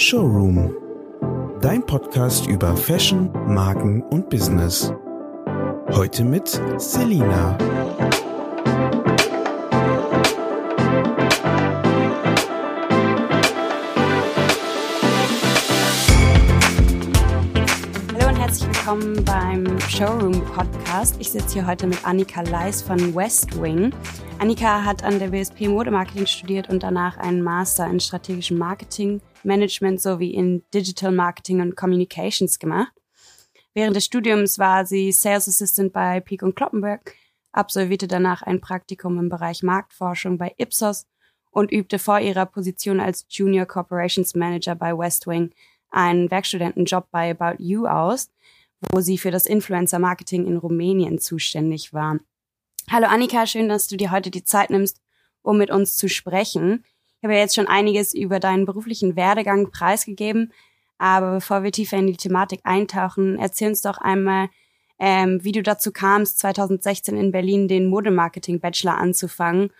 Showroom. Dein Podcast über Fashion, Marken und Business. Heute mit Selina. Willkommen beim Showroom Podcast. Ich sitze hier heute mit Annika Leis von West Wing. Annika hat an der WSP Modemarketing studiert und danach einen Master in strategischem Marketing, Management sowie in Digital Marketing und Communications gemacht. Während des Studiums war sie Sales Assistant bei Peak und Kloppenberg, absolvierte danach ein Praktikum im Bereich Marktforschung bei Ipsos und übte vor ihrer Position als Junior Corporations Manager bei Westwing einen Werkstudentenjob bei About You aus, wo sie für das Influencer Marketing in Rumänien zuständig war. Hallo Annika, schön, dass du dir heute die Zeit nimmst, um mit uns zu sprechen. Ich habe ja jetzt schon einiges über deinen beruflichen Werdegang preisgegeben, aber bevor wir tiefer in die Thematik eintauchen, erzähl uns doch einmal, ähm, wie du dazu kamst, 2016 in Berlin den Modemarketing-Bachelor anzufangen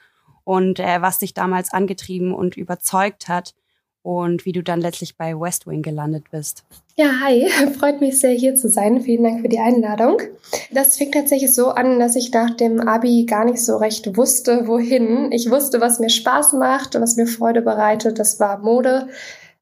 und äh, was dich damals angetrieben und überzeugt hat und wie du dann letztlich bei Westwing gelandet bist. Ja, hi, freut mich sehr hier zu sein. Vielen Dank für die Einladung. Das fing tatsächlich so an, dass ich nach dem Abi gar nicht so recht wusste, wohin. Ich wusste, was mir Spaß macht, was mir Freude bereitet. Das war Mode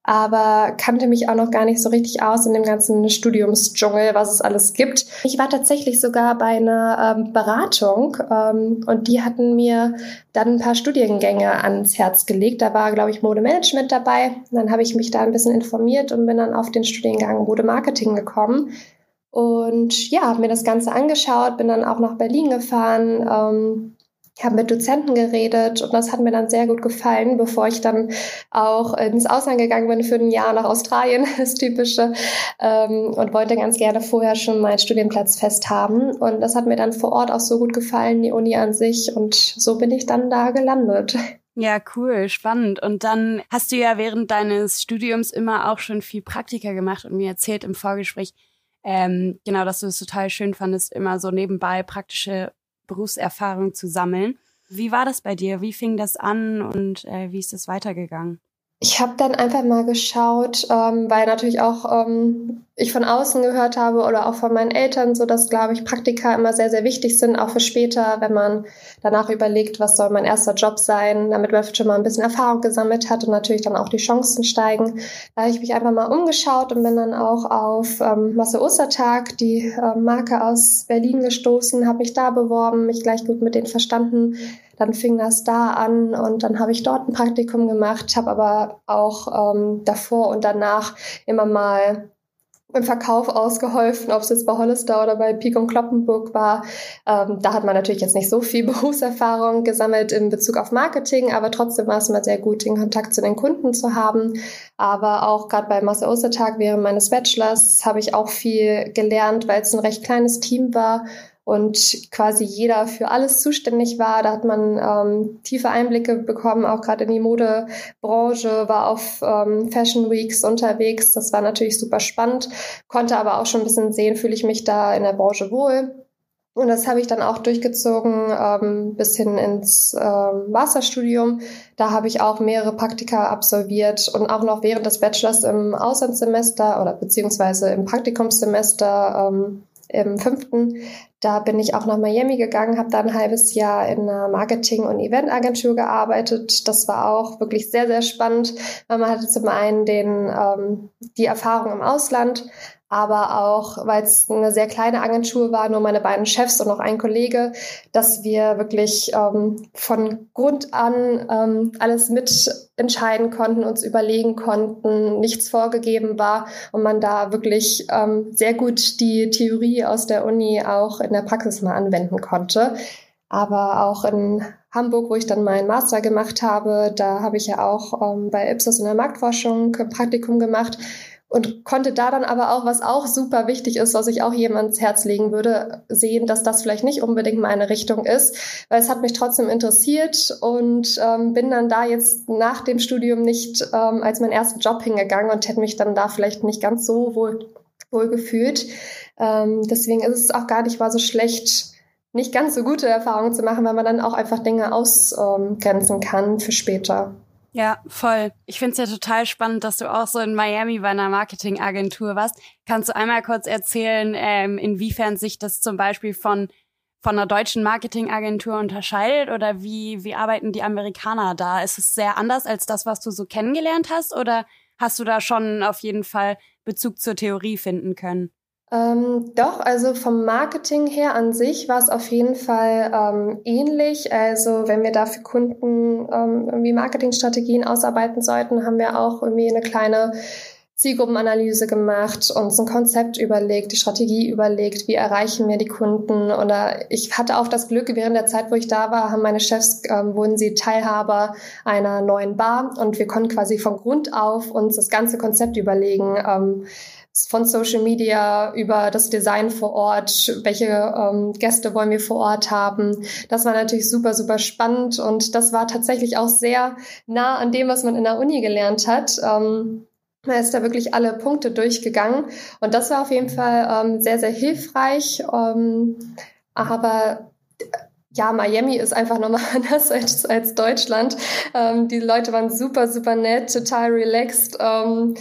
aber kannte mich auch noch gar nicht so richtig aus in dem ganzen Studiumsdschungel, was es alles gibt. Ich war tatsächlich sogar bei einer ähm, Beratung ähm, und die hatten mir dann ein paar Studiengänge ans Herz gelegt. Da war, glaube ich, Modemanagement dabei. dann habe ich mich da ein bisschen informiert und bin dann auf den Studiengang Modemarketing gekommen. Und ja, habe mir das Ganze angeschaut, bin dann auch nach Berlin gefahren, ähm, habe mit Dozenten geredet und das hat mir dann sehr gut gefallen, bevor ich dann auch ins Ausland gegangen bin für ein Jahr nach Australien, das typische, ähm, und wollte ganz gerne vorher schon meinen Studienplatz fest haben. Und das hat mir dann vor Ort auch so gut gefallen, die Uni an sich. Und so bin ich dann da gelandet. Ja, cool, spannend. Und dann hast du ja während deines Studiums immer auch schon viel Praktika gemacht und mir erzählt im Vorgespräch, ähm, genau, dass du es total schön fandest, immer so nebenbei praktische Berufserfahrung zu sammeln. Wie war das bei dir? Wie fing das an und äh, wie ist es weitergegangen? Ich habe dann einfach mal geschaut, ähm, weil natürlich auch ähm, ich von außen gehört habe oder auch von meinen Eltern, so dass, glaube ich, Praktika immer sehr, sehr wichtig sind, auch für später, wenn man danach überlegt, was soll mein erster Job sein, damit man schon mal ein bisschen Erfahrung gesammelt hat und natürlich dann auch die Chancen steigen. Da habe ich mich einfach mal umgeschaut und bin dann auch auf ähm, Masse Ostertag, die äh, Marke aus Berlin gestoßen, habe mich da beworben, mich gleich gut mit denen verstanden. Dann fing das da an und dann habe ich dort ein Praktikum gemacht, habe aber auch ähm, davor und danach immer mal im Verkauf ausgeholfen, ob es jetzt bei Hollister oder bei Peak und Kloppenburg war. Ähm, da hat man natürlich jetzt nicht so viel Berufserfahrung gesammelt in Bezug auf Marketing, aber trotzdem war es immer sehr gut, den Kontakt zu den Kunden zu haben. Aber auch gerade bei Master Ostertag während meines Bachelors habe ich auch viel gelernt, weil es ein recht kleines Team war und quasi jeder für alles zuständig war. Da hat man ähm, tiefe Einblicke bekommen, auch gerade in die Modebranche, war auf ähm, Fashion Weeks unterwegs. Das war natürlich super spannend, konnte aber auch schon ein bisschen sehen, fühle ich mich da in der Branche wohl. Und das habe ich dann auch durchgezogen ähm, bis hin ins ähm, Masterstudium. Da habe ich auch mehrere Praktika absolviert und auch noch während des Bachelors im Auslandssemester oder beziehungsweise im Praktikumssemester ähm, im fünften. Da bin ich auch nach Miami gegangen, habe da ein halbes Jahr in einer Marketing- und Eventagentur gearbeitet. Das war auch wirklich sehr, sehr spannend, weil man hatte zum einen den, ähm, die Erfahrung im Ausland, aber auch, weil es eine sehr kleine Agentur war, nur meine beiden Chefs und noch ein Kollege, dass wir wirklich ähm, von Grund an ähm, alles mitentscheiden konnten, uns überlegen konnten, nichts vorgegeben war und man da wirklich ähm, sehr gut die Theorie aus der Uni auch in der Praxis mal anwenden konnte. Aber auch in Hamburg, wo ich dann meinen Master gemacht habe, da habe ich ja auch ähm, bei Ipsos in der Marktforschung ein Praktikum gemacht und konnte da dann aber auch, was auch super wichtig ist, was ich auch jedem ans Herz legen würde, sehen, dass das vielleicht nicht unbedingt meine Richtung ist, weil es hat mich trotzdem interessiert und ähm, bin dann da jetzt nach dem Studium nicht ähm, als meinen ersten Job hingegangen und hätte mich dann da vielleicht nicht ganz so wohl, wohl gefühlt. Ähm, deswegen ist es auch gar nicht mal so schlecht, nicht ganz so gute Erfahrungen zu machen, weil man dann auch einfach Dinge ausgrenzen kann für später. Ja, voll. Ich finde es ja total spannend, dass du auch so in Miami bei einer Marketingagentur warst. Kannst du einmal kurz erzählen, ähm, inwiefern sich das zum Beispiel von von einer deutschen Marketingagentur unterscheidet oder wie, wie arbeiten die Amerikaner da? Ist es sehr anders als das, was du so kennengelernt hast oder hast du da schon auf jeden Fall Bezug zur Theorie finden können? Ähm, doch, also vom Marketing her an sich war es auf jeden Fall ähm, ähnlich. Also wenn wir da für Kunden ähm, irgendwie Marketingstrategien ausarbeiten sollten, haben wir auch irgendwie eine kleine Zielgruppenanalyse gemacht, uns ein Konzept überlegt, die Strategie überlegt, wie erreichen wir die Kunden. Oder ich hatte auch das Glück, während der Zeit, wo ich da war, haben meine Chefs, ähm, wurden sie Teilhaber einer neuen Bar und wir konnten quasi von Grund auf uns das ganze Konzept überlegen. Ähm, von Social Media über das Design vor Ort, welche ähm, Gäste wollen wir vor Ort haben. Das war natürlich super, super spannend und das war tatsächlich auch sehr nah an dem, was man in der Uni gelernt hat. Ähm, man ist da wirklich alle Punkte durchgegangen und das war auf jeden Fall ähm, sehr, sehr hilfreich. Ähm, aber ja, Miami ist einfach nochmal anders als, als Deutschland. Ähm, die Leute waren super, super nett, total relaxed. Ähm,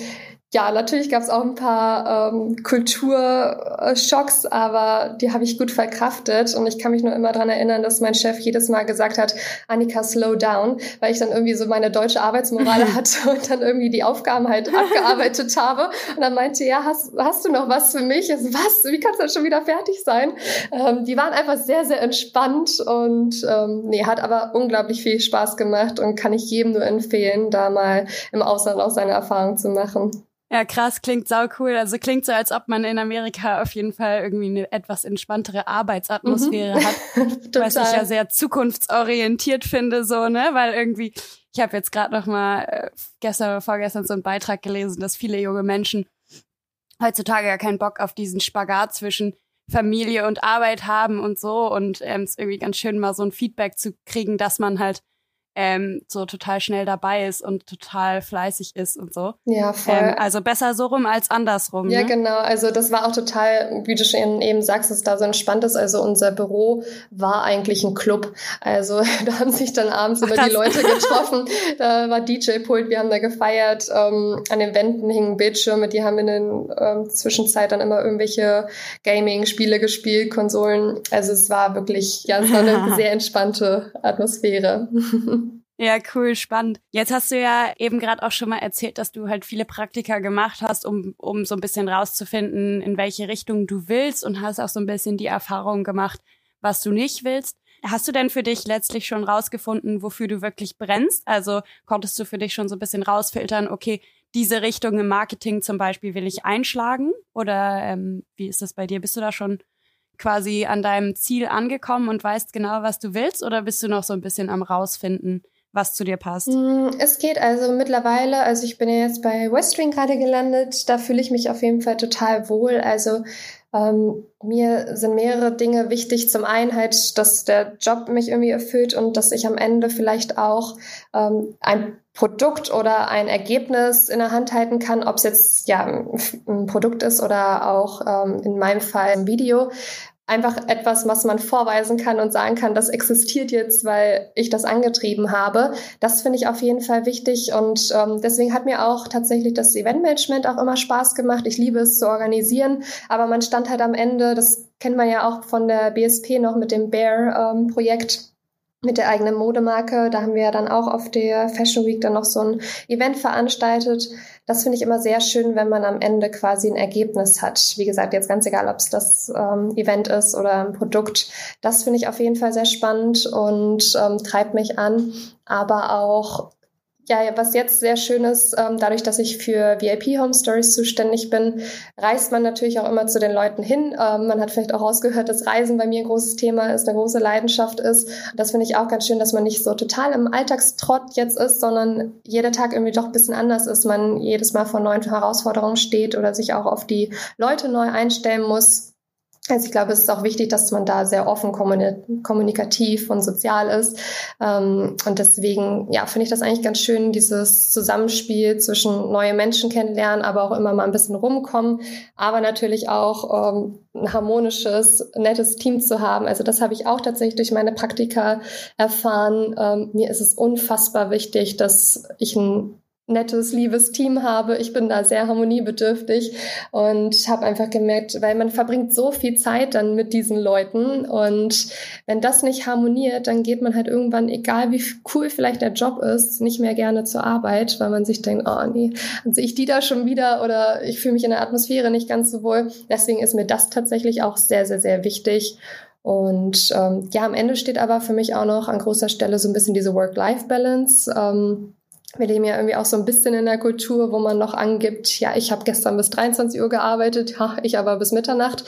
ja, natürlich gab es auch ein paar ähm, Kulturschocks, aber die habe ich gut verkraftet. Und ich kann mich nur immer dran erinnern, dass mein Chef jedes Mal gesagt hat, Annika, slow down, weil ich dann irgendwie so meine deutsche Arbeitsmoral hatte und dann irgendwie die Aufgaben halt abgearbeitet habe. Und dann meinte, ja, hast, hast du noch was für mich? Also, was? Wie kannst du denn schon wieder fertig sein? Ähm, die waren einfach sehr, sehr entspannt und ähm, nee, hat aber unglaublich viel Spaß gemacht und kann ich jedem nur empfehlen, da mal im Ausland auch seine Erfahrungen zu machen. Ja, krass, klingt sau cool. Also klingt so, als ob man in Amerika auf jeden Fall irgendwie eine etwas entspanntere Arbeitsatmosphäre mhm. hat. was ich ja sehr zukunftsorientiert finde, so, ne? Weil irgendwie, ich habe jetzt gerade noch mal äh, gestern oder vorgestern so einen Beitrag gelesen, dass viele junge Menschen heutzutage ja keinen Bock auf diesen Spagat zwischen Familie und Arbeit haben und so. Und ähm, es ist irgendwie ganz schön, mal so ein Feedback zu kriegen, dass man halt ähm, so total schnell dabei ist und total fleißig ist und so. Ja, voll. Ähm, also besser so rum als andersrum. Ja, ne? genau. Also das war auch total, wie du schon eben sagst, dass es da so entspannt ist. Also unser Büro war eigentlich ein Club. Also da haben sich dann abends Ach, immer die Leute getroffen. da war DJ-Pult, wir haben da gefeiert. Ähm, an den Wänden hingen Bildschirme, die haben in der ähm, Zwischenzeit dann immer irgendwelche Gaming-Spiele gespielt, Konsolen. Also es war wirklich, ja, es war eine sehr entspannte Atmosphäre. Ja, cool, spannend. Jetzt hast du ja eben gerade auch schon mal erzählt, dass du halt viele Praktika gemacht hast, um, um so ein bisschen rauszufinden, in welche Richtung du willst und hast auch so ein bisschen die Erfahrung gemacht, was du nicht willst. Hast du denn für dich letztlich schon rausgefunden, wofür du wirklich brennst? Also konntest du für dich schon so ein bisschen rausfiltern, okay, diese Richtung im Marketing zum Beispiel will ich einschlagen? Oder ähm, wie ist das bei dir? Bist du da schon quasi an deinem Ziel angekommen und weißt genau, was du willst? Oder bist du noch so ein bisschen am rausfinden, was zu dir passt? Mm, es geht also mittlerweile, also ich bin ja jetzt bei Westring gerade gelandet, da fühle ich mich auf jeden Fall total wohl. Also ähm, mir sind mehrere Dinge wichtig. Zum einen halt, dass der Job mich irgendwie erfüllt und dass ich am Ende vielleicht auch ähm, ein Produkt oder ein Ergebnis in der Hand halten kann, ob es jetzt ja ein Produkt ist oder auch ähm, in meinem Fall ein Video, einfach etwas, was man vorweisen kann und sagen kann, das existiert jetzt, weil ich das angetrieben habe. Das finde ich auf jeden Fall wichtig und ähm, deswegen hat mir auch tatsächlich das Eventmanagement auch immer Spaß gemacht. Ich liebe es zu organisieren, aber man stand halt am Ende, das kennt man ja auch von der BSP noch mit dem Bear-Projekt. Ähm, mit der eigenen Modemarke. Da haben wir ja dann auch auf der Fashion Week dann noch so ein Event veranstaltet. Das finde ich immer sehr schön, wenn man am Ende quasi ein Ergebnis hat. Wie gesagt, jetzt ganz egal, ob es das ähm, Event ist oder ein Produkt. Das finde ich auf jeden Fall sehr spannend und ähm, treibt mich an. Aber auch ja, was jetzt sehr schön ist, ähm, dadurch, dass ich für VIP Home Stories zuständig bin, reist man natürlich auch immer zu den Leuten hin. Ähm, man hat vielleicht auch rausgehört, dass Reisen bei mir ein großes Thema ist, eine große Leidenschaft ist. Das finde ich auch ganz schön, dass man nicht so total im Alltagstrott jetzt ist, sondern jeder Tag irgendwie doch ein bisschen anders ist. Man jedes Mal vor neuen Herausforderungen steht oder sich auch auf die Leute neu einstellen muss. Also ich glaube, es ist auch wichtig, dass man da sehr offen kommunikativ und sozial ist. Ähm, und deswegen, ja, finde ich das eigentlich ganz schön, dieses Zusammenspiel zwischen neue Menschen kennenlernen, aber auch immer mal ein bisschen rumkommen, aber natürlich auch ähm, ein harmonisches, nettes Team zu haben. Also das habe ich auch tatsächlich durch meine Praktika erfahren. Ähm, mir ist es unfassbar wichtig, dass ich ein nettes, liebes Team habe. Ich bin da sehr harmoniebedürftig und habe einfach gemerkt, weil man verbringt so viel Zeit dann mit diesen Leuten und wenn das nicht harmoniert, dann geht man halt irgendwann, egal wie cool vielleicht der Job ist, nicht mehr gerne zur Arbeit, weil man sich denkt, oh nee, dann sehe ich die da schon wieder oder ich fühle mich in der Atmosphäre nicht ganz so wohl. Deswegen ist mir das tatsächlich auch sehr, sehr, sehr wichtig. Und ähm, ja, am Ende steht aber für mich auch noch an großer Stelle so ein bisschen diese Work-Life-Balance. Ähm, wir leben ja irgendwie auch so ein bisschen in der Kultur, wo man noch angibt, ja, ich habe gestern bis 23 Uhr gearbeitet, ha, ich aber bis Mitternacht.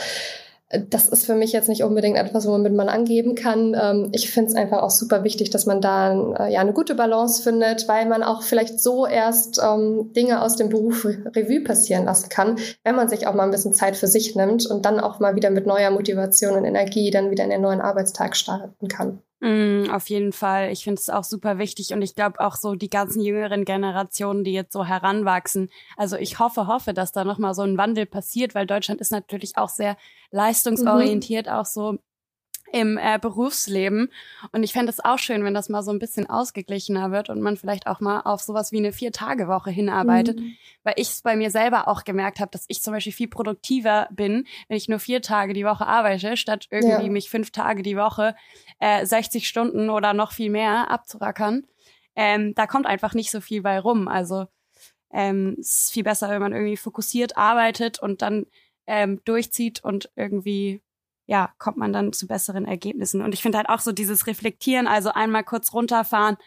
Das ist für mich jetzt nicht unbedingt etwas, womit man angeben kann. Ähm, ich finde es einfach auch super wichtig, dass man da äh, ja eine gute Balance findet, weil man auch vielleicht so erst ähm, Dinge aus dem Beruf Revue passieren lassen kann, wenn man sich auch mal ein bisschen Zeit für sich nimmt und dann auch mal wieder mit neuer Motivation und Energie dann wieder in den neuen Arbeitstag starten kann. Mm, auf jeden Fall. Ich finde es auch super wichtig und ich glaube auch so die ganzen jüngeren Generationen, die jetzt so heranwachsen. Also ich hoffe, hoffe, dass da nochmal so ein Wandel passiert, weil Deutschland ist natürlich auch sehr leistungsorientiert, mhm. auch so im äh, Berufsleben. Und ich fände es auch schön, wenn das mal so ein bisschen ausgeglichener wird und man vielleicht auch mal auf sowas wie eine Vier-Tage-Woche hinarbeitet. Mhm. Weil ich es bei mir selber auch gemerkt habe, dass ich zum Beispiel viel produktiver bin, wenn ich nur vier Tage die Woche arbeite, statt irgendwie ja. mich fünf Tage die Woche äh, 60 Stunden oder noch viel mehr abzurackern. Ähm, da kommt einfach nicht so viel bei rum. Also ähm, es ist viel besser, wenn man irgendwie fokussiert arbeitet und dann ähm, durchzieht und irgendwie ja, kommt man dann zu besseren Ergebnissen. Und ich finde halt auch so dieses Reflektieren, also einmal kurz runterfahren,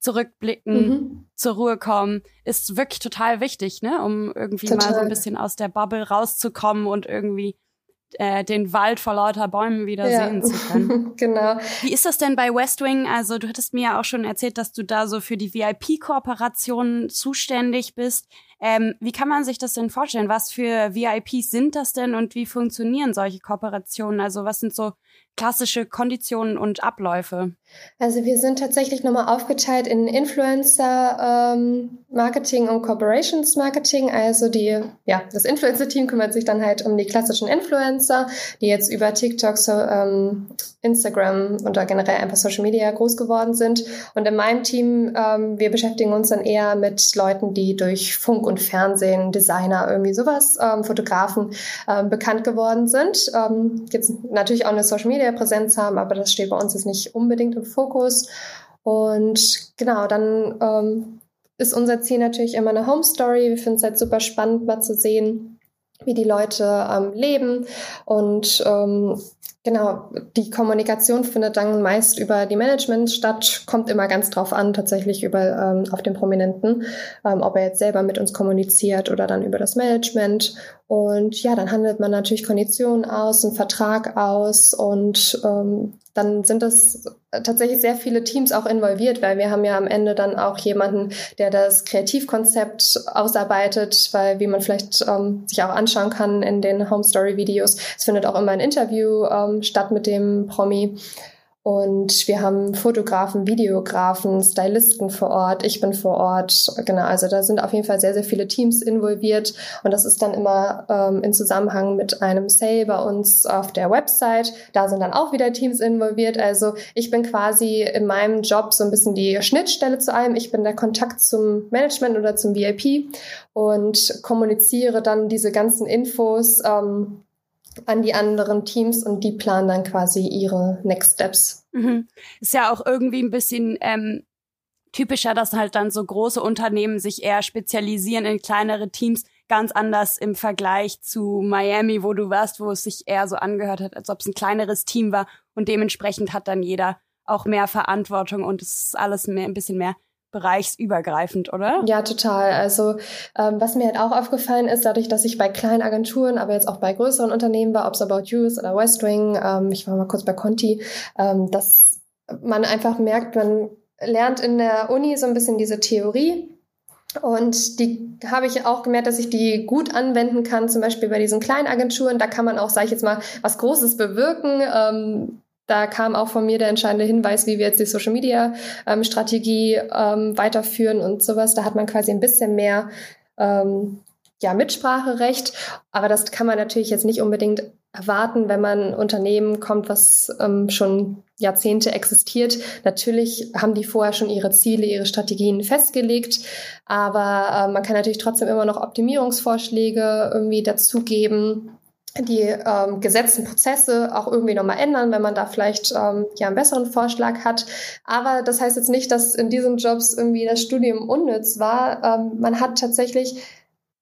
zurückblicken, mhm. zur Ruhe kommen, ist wirklich total wichtig, ne, um irgendwie total. mal so ein bisschen aus der Bubble rauszukommen und irgendwie äh, den Wald vor lauter Bäumen wieder ja. sehen zu können. genau. Wie ist das denn bei West Wing? Also du hattest mir ja auch schon erzählt, dass du da so für die VIP-Kooperationen zuständig bist. Ähm, wie kann man sich das denn vorstellen? Was für VIPs sind das denn und wie funktionieren solche Kooperationen? Also was sind so klassische Konditionen und Abläufe? Also wir sind tatsächlich nochmal aufgeteilt in Influencer ähm, Marketing und Corporations Marketing. Also die, ja, das Influencer-Team kümmert sich dann halt um die klassischen Influencer, die jetzt über TikTok, so, ähm, Instagram oder generell einfach Social Media groß geworden sind. Und in meinem Team, ähm, wir beschäftigen uns dann eher mit Leuten, die durch Funk und Fernsehen, Designer, irgendwie sowas, ähm, Fotografen ähm, bekannt geworden sind. Ähm, jetzt natürlich auch eine Social Media Präsenz haben, aber das steht bei uns jetzt nicht unbedingt im Fokus. Und genau, dann ähm, ist unser Ziel natürlich immer eine Home Story. Wir finden es halt super spannend, mal zu sehen, wie die Leute ähm, leben und ähm, Genau, die Kommunikation findet dann meist über die Management statt, kommt immer ganz drauf an, tatsächlich über ähm, auf den Prominenten, ähm, ob er jetzt selber mit uns kommuniziert oder dann über das Management. Und ja, dann handelt man natürlich Konditionen aus, einen Vertrag aus und ähm, dann sind das tatsächlich sehr viele Teams auch involviert, weil wir haben ja am Ende dann auch jemanden, der das Kreativkonzept ausarbeitet, weil wie man vielleicht ähm, sich auch anschauen kann in den Home Story Videos, es findet auch immer ein Interview ähm, statt mit dem Promi. Und wir haben Fotografen, Videografen, Stylisten vor Ort. Ich bin vor Ort. Genau, also da sind auf jeden Fall sehr, sehr viele Teams involviert. Und das ist dann immer ähm, in Zusammenhang mit einem Sale bei uns auf der Website. Da sind dann auch wieder Teams involviert. Also ich bin quasi in meinem Job so ein bisschen die Schnittstelle zu allem. Ich bin der Kontakt zum Management oder zum VIP und kommuniziere dann diese ganzen Infos. Ähm, an die anderen Teams und die planen dann quasi ihre Next Steps. Mhm. Ist ja auch irgendwie ein bisschen ähm, typischer, dass halt dann so große Unternehmen sich eher spezialisieren in kleinere Teams, ganz anders im Vergleich zu Miami, wo du warst, wo es sich eher so angehört hat, als ob es ein kleineres Team war und dementsprechend hat dann jeder auch mehr Verantwortung und es ist alles mehr, ein bisschen mehr bereichsübergreifend, oder? Ja, total. Also ähm, was mir halt auch aufgefallen ist, dadurch, dass ich bei kleinen Agenturen, aber jetzt auch bei größeren Unternehmen war, ob es About You oder Westwing, ähm, ich war mal kurz bei Conti, ähm, dass man einfach merkt, man lernt in der Uni so ein bisschen diese Theorie Und die habe ich auch gemerkt, dass ich die gut anwenden kann, zum Beispiel bei diesen kleinen Agenturen. Da kann man auch, sage ich jetzt mal, was Großes bewirken. Ähm, da kam auch von mir der entscheidende Hinweis, wie wir jetzt die Social Media ähm, Strategie ähm, weiterführen und sowas. Da hat man quasi ein bisschen mehr ähm, ja, Mitspracherecht. Aber das kann man natürlich jetzt nicht unbedingt erwarten, wenn man Unternehmen kommt, was ähm, schon Jahrzehnte existiert. Natürlich haben die vorher schon ihre Ziele, ihre Strategien festgelegt, aber äh, man kann natürlich trotzdem immer noch Optimierungsvorschläge irgendwie dazugeben die ähm, gesetzten Prozesse auch irgendwie nochmal ändern, wenn man da vielleicht ähm, ja einen besseren Vorschlag hat. Aber das heißt jetzt nicht, dass in diesen Jobs irgendwie das Studium unnütz war. Ähm, man hat tatsächlich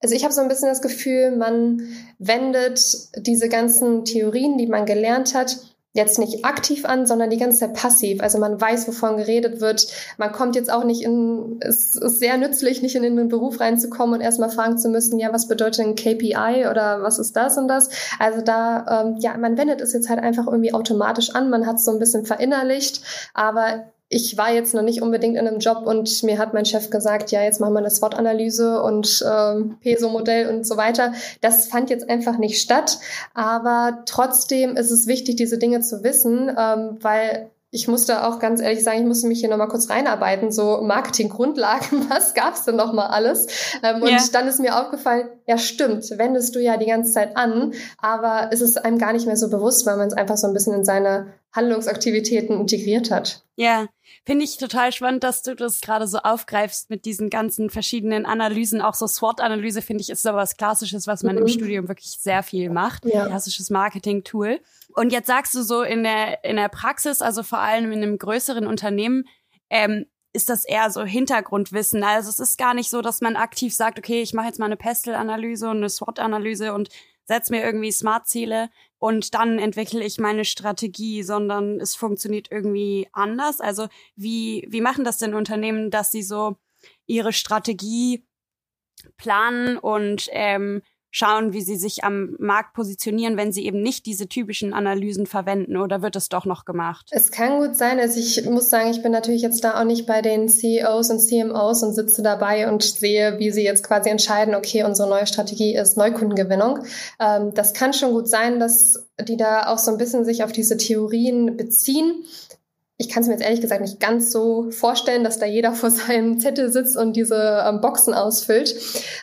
also ich habe so ein bisschen das Gefühl, man wendet diese ganzen Theorien, die man gelernt hat, jetzt nicht aktiv an, sondern die ganze Zeit passiv. Also man weiß, wovon geredet wird. Man kommt jetzt auch nicht in, es ist sehr nützlich, nicht in, den Beruf reinzukommen und erstmal fragen zu müssen, ja, was bedeutet ein KPI oder was ist das und das? Also da, ähm, ja, man wendet es jetzt halt einfach irgendwie automatisch an. Man hat es so ein bisschen verinnerlicht, aber ich war jetzt noch nicht unbedingt in einem Job und mir hat mein Chef gesagt, ja, jetzt machen wir eine SWOT-Analyse und ähm, PESO-Modell und so weiter. Das fand jetzt einfach nicht statt. Aber trotzdem ist es wichtig, diese Dinge zu wissen, ähm, weil ich musste auch ganz ehrlich sagen, ich musste mich hier nochmal kurz reinarbeiten, so Marketinggrundlagen, was gab's denn nochmal alles? Ähm, und ja. dann ist mir aufgefallen, ja stimmt, wendest du ja die ganze Zeit an, aber es ist einem gar nicht mehr so bewusst, weil man es einfach so ein bisschen in seine Handlungsaktivitäten integriert hat. Ja, finde ich total spannend, dass du das gerade so aufgreifst mit diesen ganzen verschiedenen Analysen. Auch so SWOT-Analyse finde ich ist so was Klassisches, was man mhm. im Studium wirklich sehr viel macht. Ja. Klassisches Marketing-Tool. Und jetzt sagst du so in der, in der Praxis, also vor allem in einem größeren Unternehmen, ähm, ist das eher so Hintergrundwissen. Also es ist gar nicht so, dass man aktiv sagt, okay, ich mache jetzt mal eine Pestel-Analyse und eine SWOT-Analyse und setze mir irgendwie Smart-Ziele und dann entwickle ich meine Strategie, sondern es funktioniert irgendwie anders. Also wie, wie machen das denn Unternehmen, dass sie so ihre Strategie planen und ähm, schauen, wie sie sich am Markt positionieren, wenn sie eben nicht diese typischen Analysen verwenden oder wird es doch noch gemacht? Es kann gut sein. Also ich muss sagen, ich bin natürlich jetzt da auch nicht bei den CEOs und CMOs und sitze dabei und sehe, wie sie jetzt quasi entscheiden, okay, unsere neue Strategie ist Neukundengewinnung. Ähm, das kann schon gut sein, dass die da auch so ein bisschen sich auf diese Theorien beziehen ich kann es mir jetzt ehrlich gesagt nicht ganz so vorstellen, dass da jeder vor seinem Zettel sitzt und diese ähm, Boxen ausfüllt.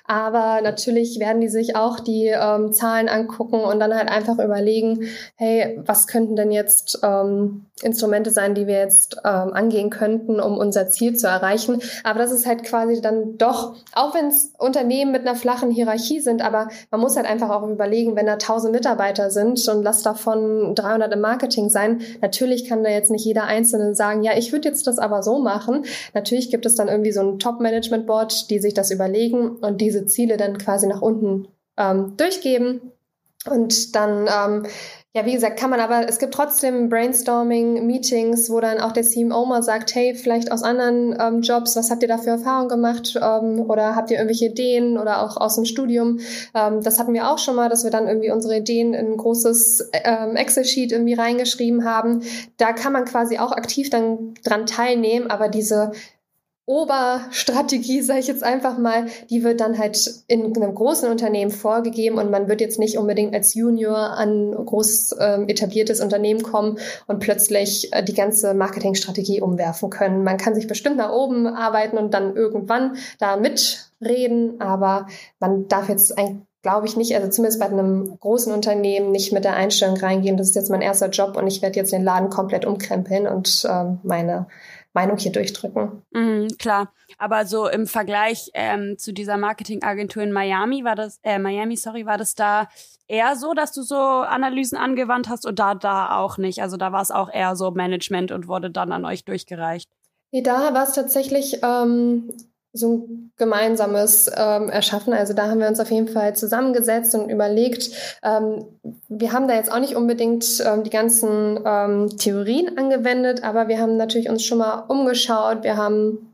Aber natürlich werden die sich auch die ähm, Zahlen angucken und dann halt einfach überlegen, hey, was könnten denn jetzt ähm, Instrumente sein, die wir jetzt ähm, angehen könnten, um unser Ziel zu erreichen. Aber das ist halt quasi dann doch, auch wenn es Unternehmen mit einer flachen Hierarchie sind, aber man muss halt einfach auch überlegen, wenn da 1000 Mitarbeiter sind und lass davon 300 im Marketing sein, natürlich kann da jetzt nicht jeder einzelne sagen, ja, ich würde jetzt das aber so machen. Natürlich gibt es dann irgendwie so ein Top-Management-Board, die sich das überlegen und diese Ziele dann quasi nach unten ähm, durchgeben. Und dann ähm, ja, wie gesagt, kann man aber, es gibt trotzdem Brainstorming-Meetings, wo dann auch der CMO mal sagt, hey, vielleicht aus anderen ähm, Jobs, was habt ihr da für Erfahrungen gemacht ähm, oder habt ihr irgendwelche Ideen oder auch aus dem Studium? Ähm, das hatten wir auch schon mal, dass wir dann irgendwie unsere Ideen in ein großes ähm, Excel-Sheet irgendwie reingeschrieben haben. Da kann man quasi auch aktiv dann dran teilnehmen, aber diese Oberstrategie, sage ich jetzt einfach mal, die wird dann halt in einem großen Unternehmen vorgegeben und man wird jetzt nicht unbedingt als Junior an groß äh, etabliertes Unternehmen kommen und plötzlich äh, die ganze Marketingstrategie umwerfen können. Man kann sich bestimmt nach oben arbeiten und dann irgendwann da mitreden, aber man darf jetzt eigentlich glaube ich nicht, also zumindest bei einem großen Unternehmen nicht mit der Einstellung reingehen, das ist jetzt mein erster Job und ich werde jetzt den Laden komplett umkrempeln und ähm, meine Meinung hier durchdrücken. Mhm, klar, aber so im Vergleich ähm, zu dieser Marketingagentur in Miami war das, äh, Miami, sorry, war das da eher so, dass du so Analysen angewandt hast oder da auch nicht? Also da war es auch eher so Management und wurde dann an euch durchgereicht. Nee, da war es tatsächlich ähm, so ein gemeinsames ähm, erschaffen. Also da haben wir uns auf jeden Fall zusammengesetzt und überlegt. Ähm, wir haben da jetzt auch nicht unbedingt ähm, die ganzen ähm, Theorien angewendet, aber wir haben natürlich uns schon mal umgeschaut. Wir haben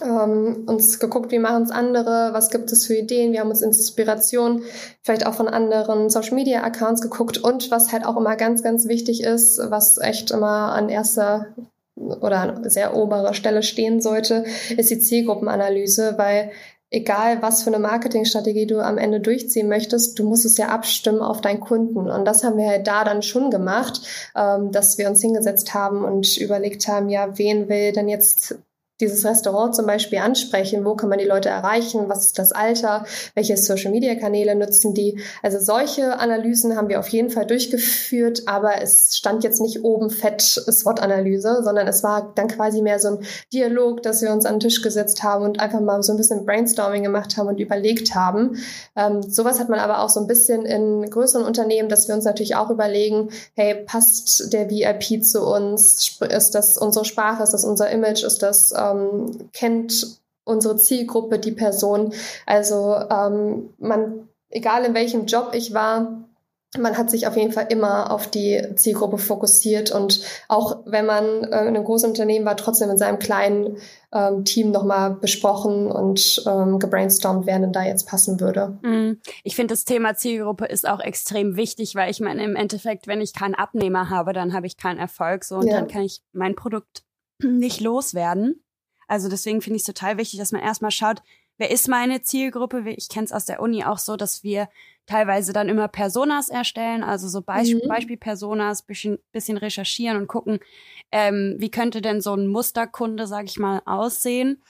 ähm, uns geguckt, wie machen es andere, was gibt es für Ideen. Wir haben uns Inspiration vielleicht auch von anderen Social Media Accounts geguckt und was halt auch immer ganz, ganz wichtig ist, was echt immer an erster oder an sehr oberer Stelle stehen sollte, ist die Zielgruppenanalyse, weil egal was für eine Marketingstrategie du am Ende durchziehen möchtest, du musst es ja abstimmen auf deinen Kunden. Und das haben wir halt da dann schon gemacht, ähm, dass wir uns hingesetzt haben und überlegt haben, ja, wen will denn jetzt dieses Restaurant zum Beispiel ansprechen? Wo kann man die Leute erreichen? Was ist das Alter? Welche Social-Media-Kanäle nutzen die? Also solche Analysen haben wir auf jeden Fall durchgeführt, aber es stand jetzt nicht oben fett SWOT-Analyse, sondern es war dann quasi mehr so ein Dialog, dass wir uns an den Tisch gesetzt haben und einfach mal so ein bisschen Brainstorming gemacht haben und überlegt haben. Ähm, sowas hat man aber auch so ein bisschen in größeren Unternehmen, dass wir uns natürlich auch überlegen, hey, passt der VIP zu uns? Ist das unsere Sprache? Ist das unser Image? Ist das ähm, kennt unsere Zielgruppe die Person. Also ähm, man, egal in welchem Job ich war, man hat sich auf jeden Fall immer auf die Zielgruppe fokussiert und auch wenn man äh, in einem großen Unternehmen war, trotzdem in seinem kleinen ähm, Team nochmal besprochen und ähm, gebrainstormt, wer denn da jetzt passen würde. Mm. Ich finde, das Thema Zielgruppe ist auch extrem wichtig, weil ich meine, im Endeffekt, wenn ich keinen Abnehmer habe, dann habe ich keinen Erfolg so und ja. dann kann ich mein Produkt nicht loswerden. Also deswegen finde ich es total wichtig, dass man erstmal schaut, wer ist meine Zielgruppe? Ich kenne es aus der Uni auch so, dass wir teilweise dann immer Personas erstellen, also so Beisp mhm. Beispiel-Personas, bisschen, bisschen recherchieren und gucken, ähm, wie könnte denn so ein Musterkunde, sag ich mal, aussehen.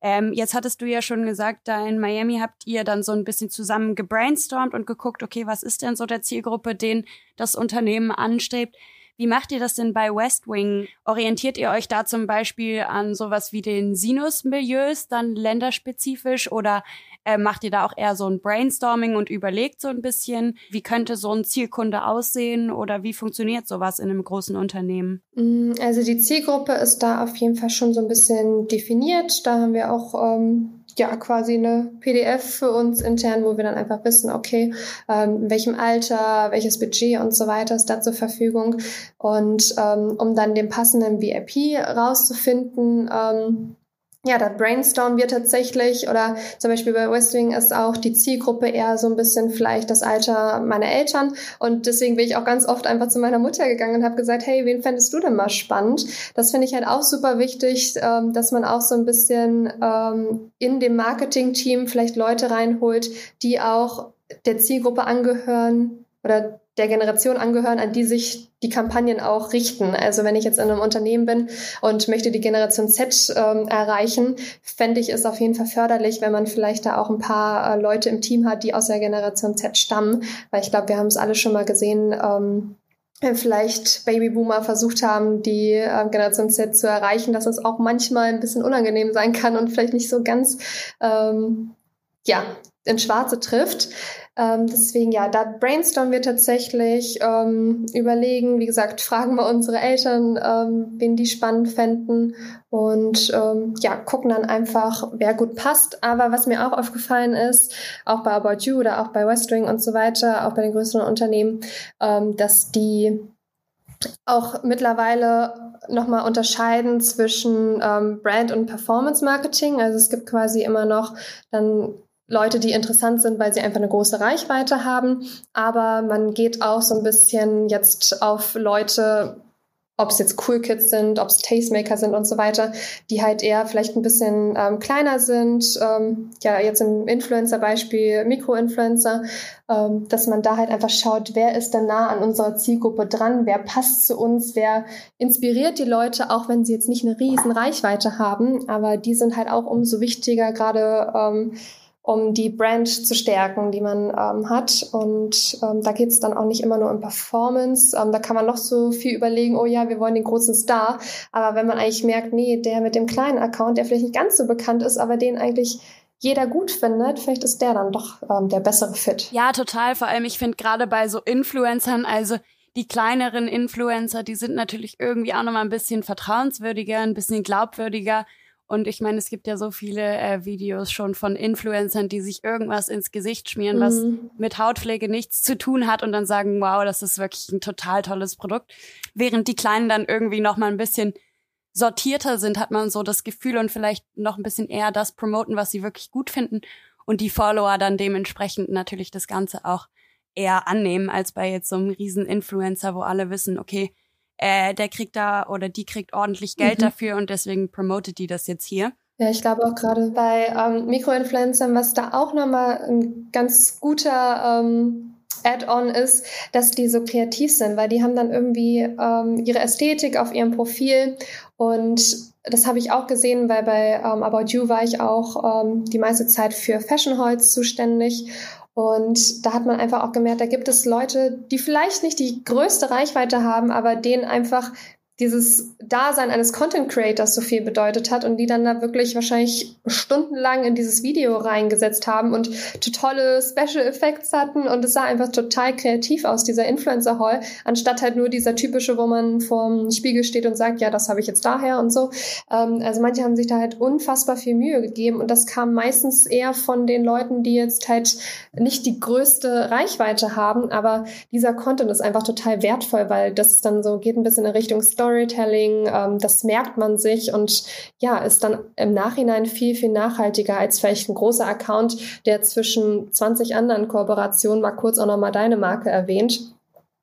Ähm, jetzt hattest du ja schon gesagt, da in Miami habt ihr dann so ein bisschen zusammen gebrainstormt und geguckt, okay, was ist denn so der Zielgruppe, den das Unternehmen anstrebt. Wie macht ihr das denn bei West Wing? Orientiert ihr euch da zum Beispiel an sowas wie den Sinus-Milieus, dann länderspezifisch oder äh, macht ihr da auch eher so ein Brainstorming und überlegt so ein bisschen, wie könnte so ein Zielkunde aussehen oder wie funktioniert sowas in einem großen Unternehmen? Mm, also die Zielgruppe ist da auf jeden Fall schon so ein bisschen definiert. Da haben wir auch ähm, ja quasi eine PDF für uns intern, wo wir dann einfach wissen, okay, ähm, in welchem Alter, welches Budget und so weiter ist da zur Verfügung. Und ähm, um dann den passenden VIP rauszufinden, ähm, ja, da brainstormen wir tatsächlich oder zum Beispiel bei Westwing ist auch die Zielgruppe eher so ein bisschen vielleicht das Alter meiner Eltern und deswegen bin ich auch ganz oft einfach zu meiner Mutter gegangen und habe gesagt, hey, wen fändest du denn mal spannend? Das finde ich halt auch super wichtig, ähm, dass man auch so ein bisschen ähm, in dem Marketing-Team vielleicht Leute reinholt, die auch der Zielgruppe angehören oder der Generation angehören, an die sich die Kampagnen auch richten. Also wenn ich jetzt in einem Unternehmen bin und möchte die Generation Z ähm, erreichen, fände ich es auf jeden Fall förderlich, wenn man vielleicht da auch ein paar äh, Leute im Team hat, die aus der Generation Z stammen. Weil ich glaube, wir haben es alle schon mal gesehen, ähm, vielleicht Babyboomer versucht haben, die äh, Generation Z zu erreichen, dass es auch manchmal ein bisschen unangenehm sein kann und vielleicht nicht so ganz ähm, ja, in Schwarze trifft. Ähm, deswegen, ja, da brainstormen wir tatsächlich, ähm, überlegen, wie gesagt, fragen wir unsere Eltern, ähm, wen die spannend fänden und ähm, ja, gucken dann einfach, wer gut passt. Aber was mir auch aufgefallen ist, auch bei About You oder auch bei Westwing und so weiter, auch bei den größeren Unternehmen, ähm, dass die auch mittlerweile nochmal unterscheiden zwischen ähm, Brand und Performance Marketing. Also es gibt quasi immer noch dann Leute, die interessant sind, weil sie einfach eine große Reichweite haben. Aber man geht auch so ein bisschen jetzt auf Leute, ob es jetzt Cool Kids sind, ob es Tastemaker sind und so weiter, die halt eher vielleicht ein bisschen ähm, kleiner sind. Ähm, ja, jetzt im Influencer-Beispiel Mikroinfluencer, ähm, dass man da halt einfach schaut, wer ist denn nah an unserer Zielgruppe dran, wer passt zu uns, wer inspiriert die Leute, auch wenn sie jetzt nicht eine riesen Reichweite haben, aber die sind halt auch umso wichtiger, gerade ähm, um die Brand zu stärken, die man ähm, hat. Und ähm, da geht es dann auch nicht immer nur um Performance. Ähm, da kann man noch so viel überlegen, oh ja, wir wollen den großen Star. Aber wenn man eigentlich merkt, nee, der mit dem kleinen Account, der vielleicht nicht ganz so bekannt ist, aber den eigentlich jeder gut findet, vielleicht ist der dann doch ähm, der bessere Fit. Ja, total. Vor allem, ich finde gerade bei so Influencern, also die kleineren Influencer, die sind natürlich irgendwie auch nochmal ein bisschen vertrauenswürdiger, ein bisschen glaubwürdiger und ich meine, es gibt ja so viele äh, Videos schon von Influencern, die sich irgendwas ins Gesicht schmieren, mhm. was mit Hautpflege nichts zu tun hat und dann sagen, wow, das ist wirklich ein total tolles Produkt. Während die Kleinen dann irgendwie noch mal ein bisschen sortierter sind, hat man so das Gefühl und vielleicht noch ein bisschen eher das promoten, was sie wirklich gut finden und die Follower dann dementsprechend natürlich das Ganze auch eher annehmen als bei jetzt so einem riesen Influencer, wo alle wissen, okay, äh, der kriegt da oder die kriegt ordentlich Geld mhm. dafür und deswegen promotet die das jetzt hier. Ja, ich glaube auch gerade bei ähm, Mikroinfluencern, was da auch nochmal ein ganz guter ähm, Add-on ist, dass die so kreativ sind, weil die haben dann irgendwie ähm, ihre Ästhetik auf ihrem Profil und das habe ich auch gesehen, weil bei ähm, About You war ich auch ähm, die meiste Zeit für Fashion Halls zuständig und da hat man einfach auch gemerkt, da gibt es Leute, die vielleicht nicht die größte Reichweite haben, aber denen einfach dieses Dasein eines Content Creators so viel bedeutet hat und die dann da wirklich wahrscheinlich stundenlang in dieses Video reingesetzt haben und tolle Special Effects hatten und es sah einfach total kreativ aus, dieser Influencer Hall, anstatt halt nur dieser typische, wo man vorm Spiegel steht und sagt, ja, das habe ich jetzt daher und so. Ähm, also manche haben sich da halt unfassbar viel Mühe gegeben und das kam meistens eher von den Leuten, die jetzt halt nicht die größte Reichweite haben, aber dieser Content ist einfach total wertvoll, weil das dann so geht ein bisschen in Richtung Story Storytelling, ähm, das merkt man sich und ja, ist dann im Nachhinein viel, viel nachhaltiger als vielleicht ein großer Account, der zwischen 20 anderen Kooperationen mal kurz auch nochmal deine Marke erwähnt.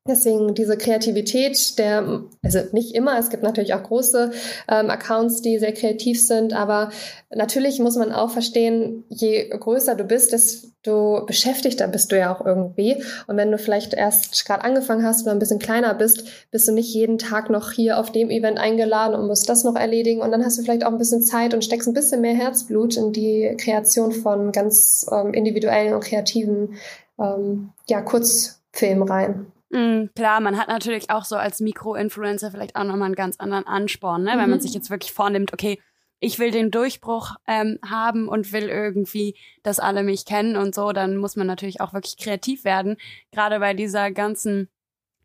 Deswegen diese Kreativität, der, also nicht immer, es gibt natürlich auch große ähm, Accounts, die sehr kreativ sind, aber natürlich muss man auch verstehen, je größer du bist, desto beschäftigter bist du ja auch irgendwie. Und wenn du vielleicht erst gerade angefangen hast oder ein bisschen kleiner bist, bist du nicht jeden Tag noch hier auf dem Event eingeladen und musst das noch erledigen. Und dann hast du vielleicht auch ein bisschen Zeit und steckst ein bisschen mehr Herzblut in die Kreation von ganz ähm, individuellen und kreativen ähm, ja, Kurzfilmen rein. Mm, klar, man hat natürlich auch so als Mikro-Influencer vielleicht auch nochmal einen ganz anderen Ansporn, ne? Mhm. wenn man mhm. sich jetzt wirklich vornimmt, okay, ich will den Durchbruch ähm, haben und will irgendwie, dass alle mich kennen und so, dann muss man natürlich auch wirklich kreativ werden. Gerade bei dieser ganzen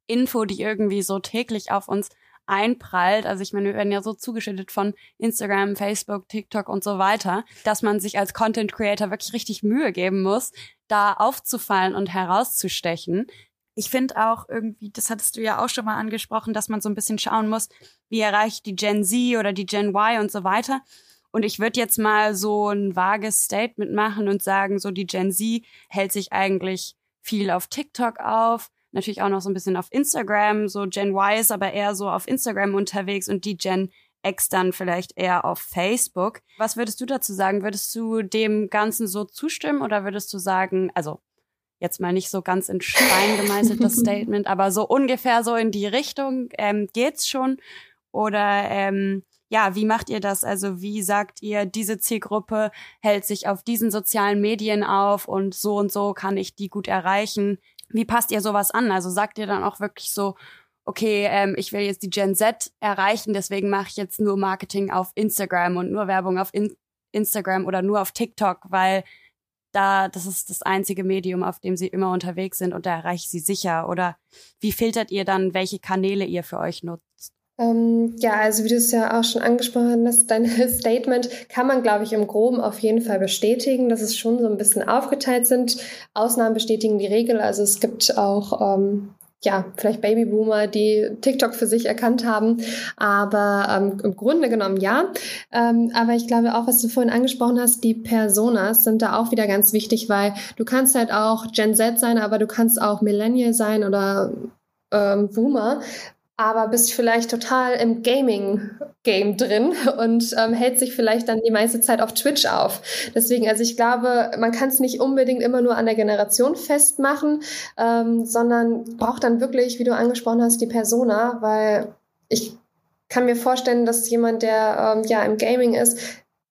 Info, die irgendwie so täglich auf uns einprallt. Also ich meine, wir werden ja so zugeschüttet von Instagram, Facebook, TikTok und so weiter, dass man sich als Content Creator wirklich richtig Mühe geben muss, da aufzufallen und herauszustechen ich finde auch irgendwie, das hattest du ja auch schon mal angesprochen, dass man so ein bisschen schauen muss, wie erreicht die Gen Z oder die Gen Y und so weiter. Und ich würde jetzt mal so ein vages Statement machen und sagen, so die Gen Z hält sich eigentlich viel auf TikTok auf, natürlich auch noch so ein bisschen auf Instagram, so Gen Y ist aber eher so auf Instagram unterwegs und die Gen X dann vielleicht eher auf Facebook. Was würdest du dazu sagen? Würdest du dem Ganzen so zustimmen oder würdest du sagen, also jetzt mal nicht so ganz in Stein gemeißelt, das Statement, aber so ungefähr so in die Richtung ähm, geht's schon. Oder ähm, ja, wie macht ihr das? Also wie sagt ihr, diese Zielgruppe hält sich auf diesen sozialen Medien auf und so und so kann ich die gut erreichen? Wie passt ihr sowas an? Also sagt ihr dann auch wirklich so, okay, ähm, ich will jetzt die Gen Z erreichen, deswegen mache ich jetzt nur Marketing auf Instagram und nur Werbung auf in Instagram oder nur auf TikTok, weil da, das ist das einzige Medium, auf dem sie immer unterwegs sind und da erreiche ich sie sicher? Oder wie filtert ihr dann, welche Kanäle ihr für euch nutzt? Ähm, ja, also wie du es ja auch schon angesprochen hast, dein Statement kann man, glaube ich, im Groben auf jeden Fall bestätigen, dass es schon so ein bisschen aufgeteilt sind. Ausnahmen bestätigen die Regel. Also es gibt auch ähm, ja, vielleicht Babyboomer, die TikTok für sich erkannt haben. Aber ähm, im Grunde genommen ja. Ähm, aber ich glaube auch, was du vorhin angesprochen hast, die Personas sind da auch wieder ganz wichtig, weil du kannst halt auch Gen Z sein, aber du kannst auch Millennial sein oder ähm, Boomer aber bist vielleicht total im Gaming-Game drin und ähm, hält sich vielleicht dann die meiste Zeit auf Twitch auf. Deswegen, also ich glaube, man kann es nicht unbedingt immer nur an der Generation festmachen, ähm, sondern braucht dann wirklich, wie du angesprochen hast, die Persona, weil ich kann mir vorstellen, dass jemand, der ähm, ja im Gaming ist,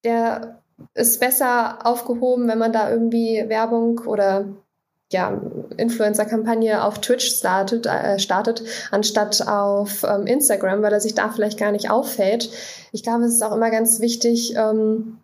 der ist besser aufgehoben, wenn man da irgendwie Werbung oder ja, Influencer-Kampagne auf Twitch startet, äh, startet anstatt auf ähm, Instagram, weil er sich da vielleicht gar nicht auffällt. Ich glaube, es ist auch immer ganz wichtig, ähm,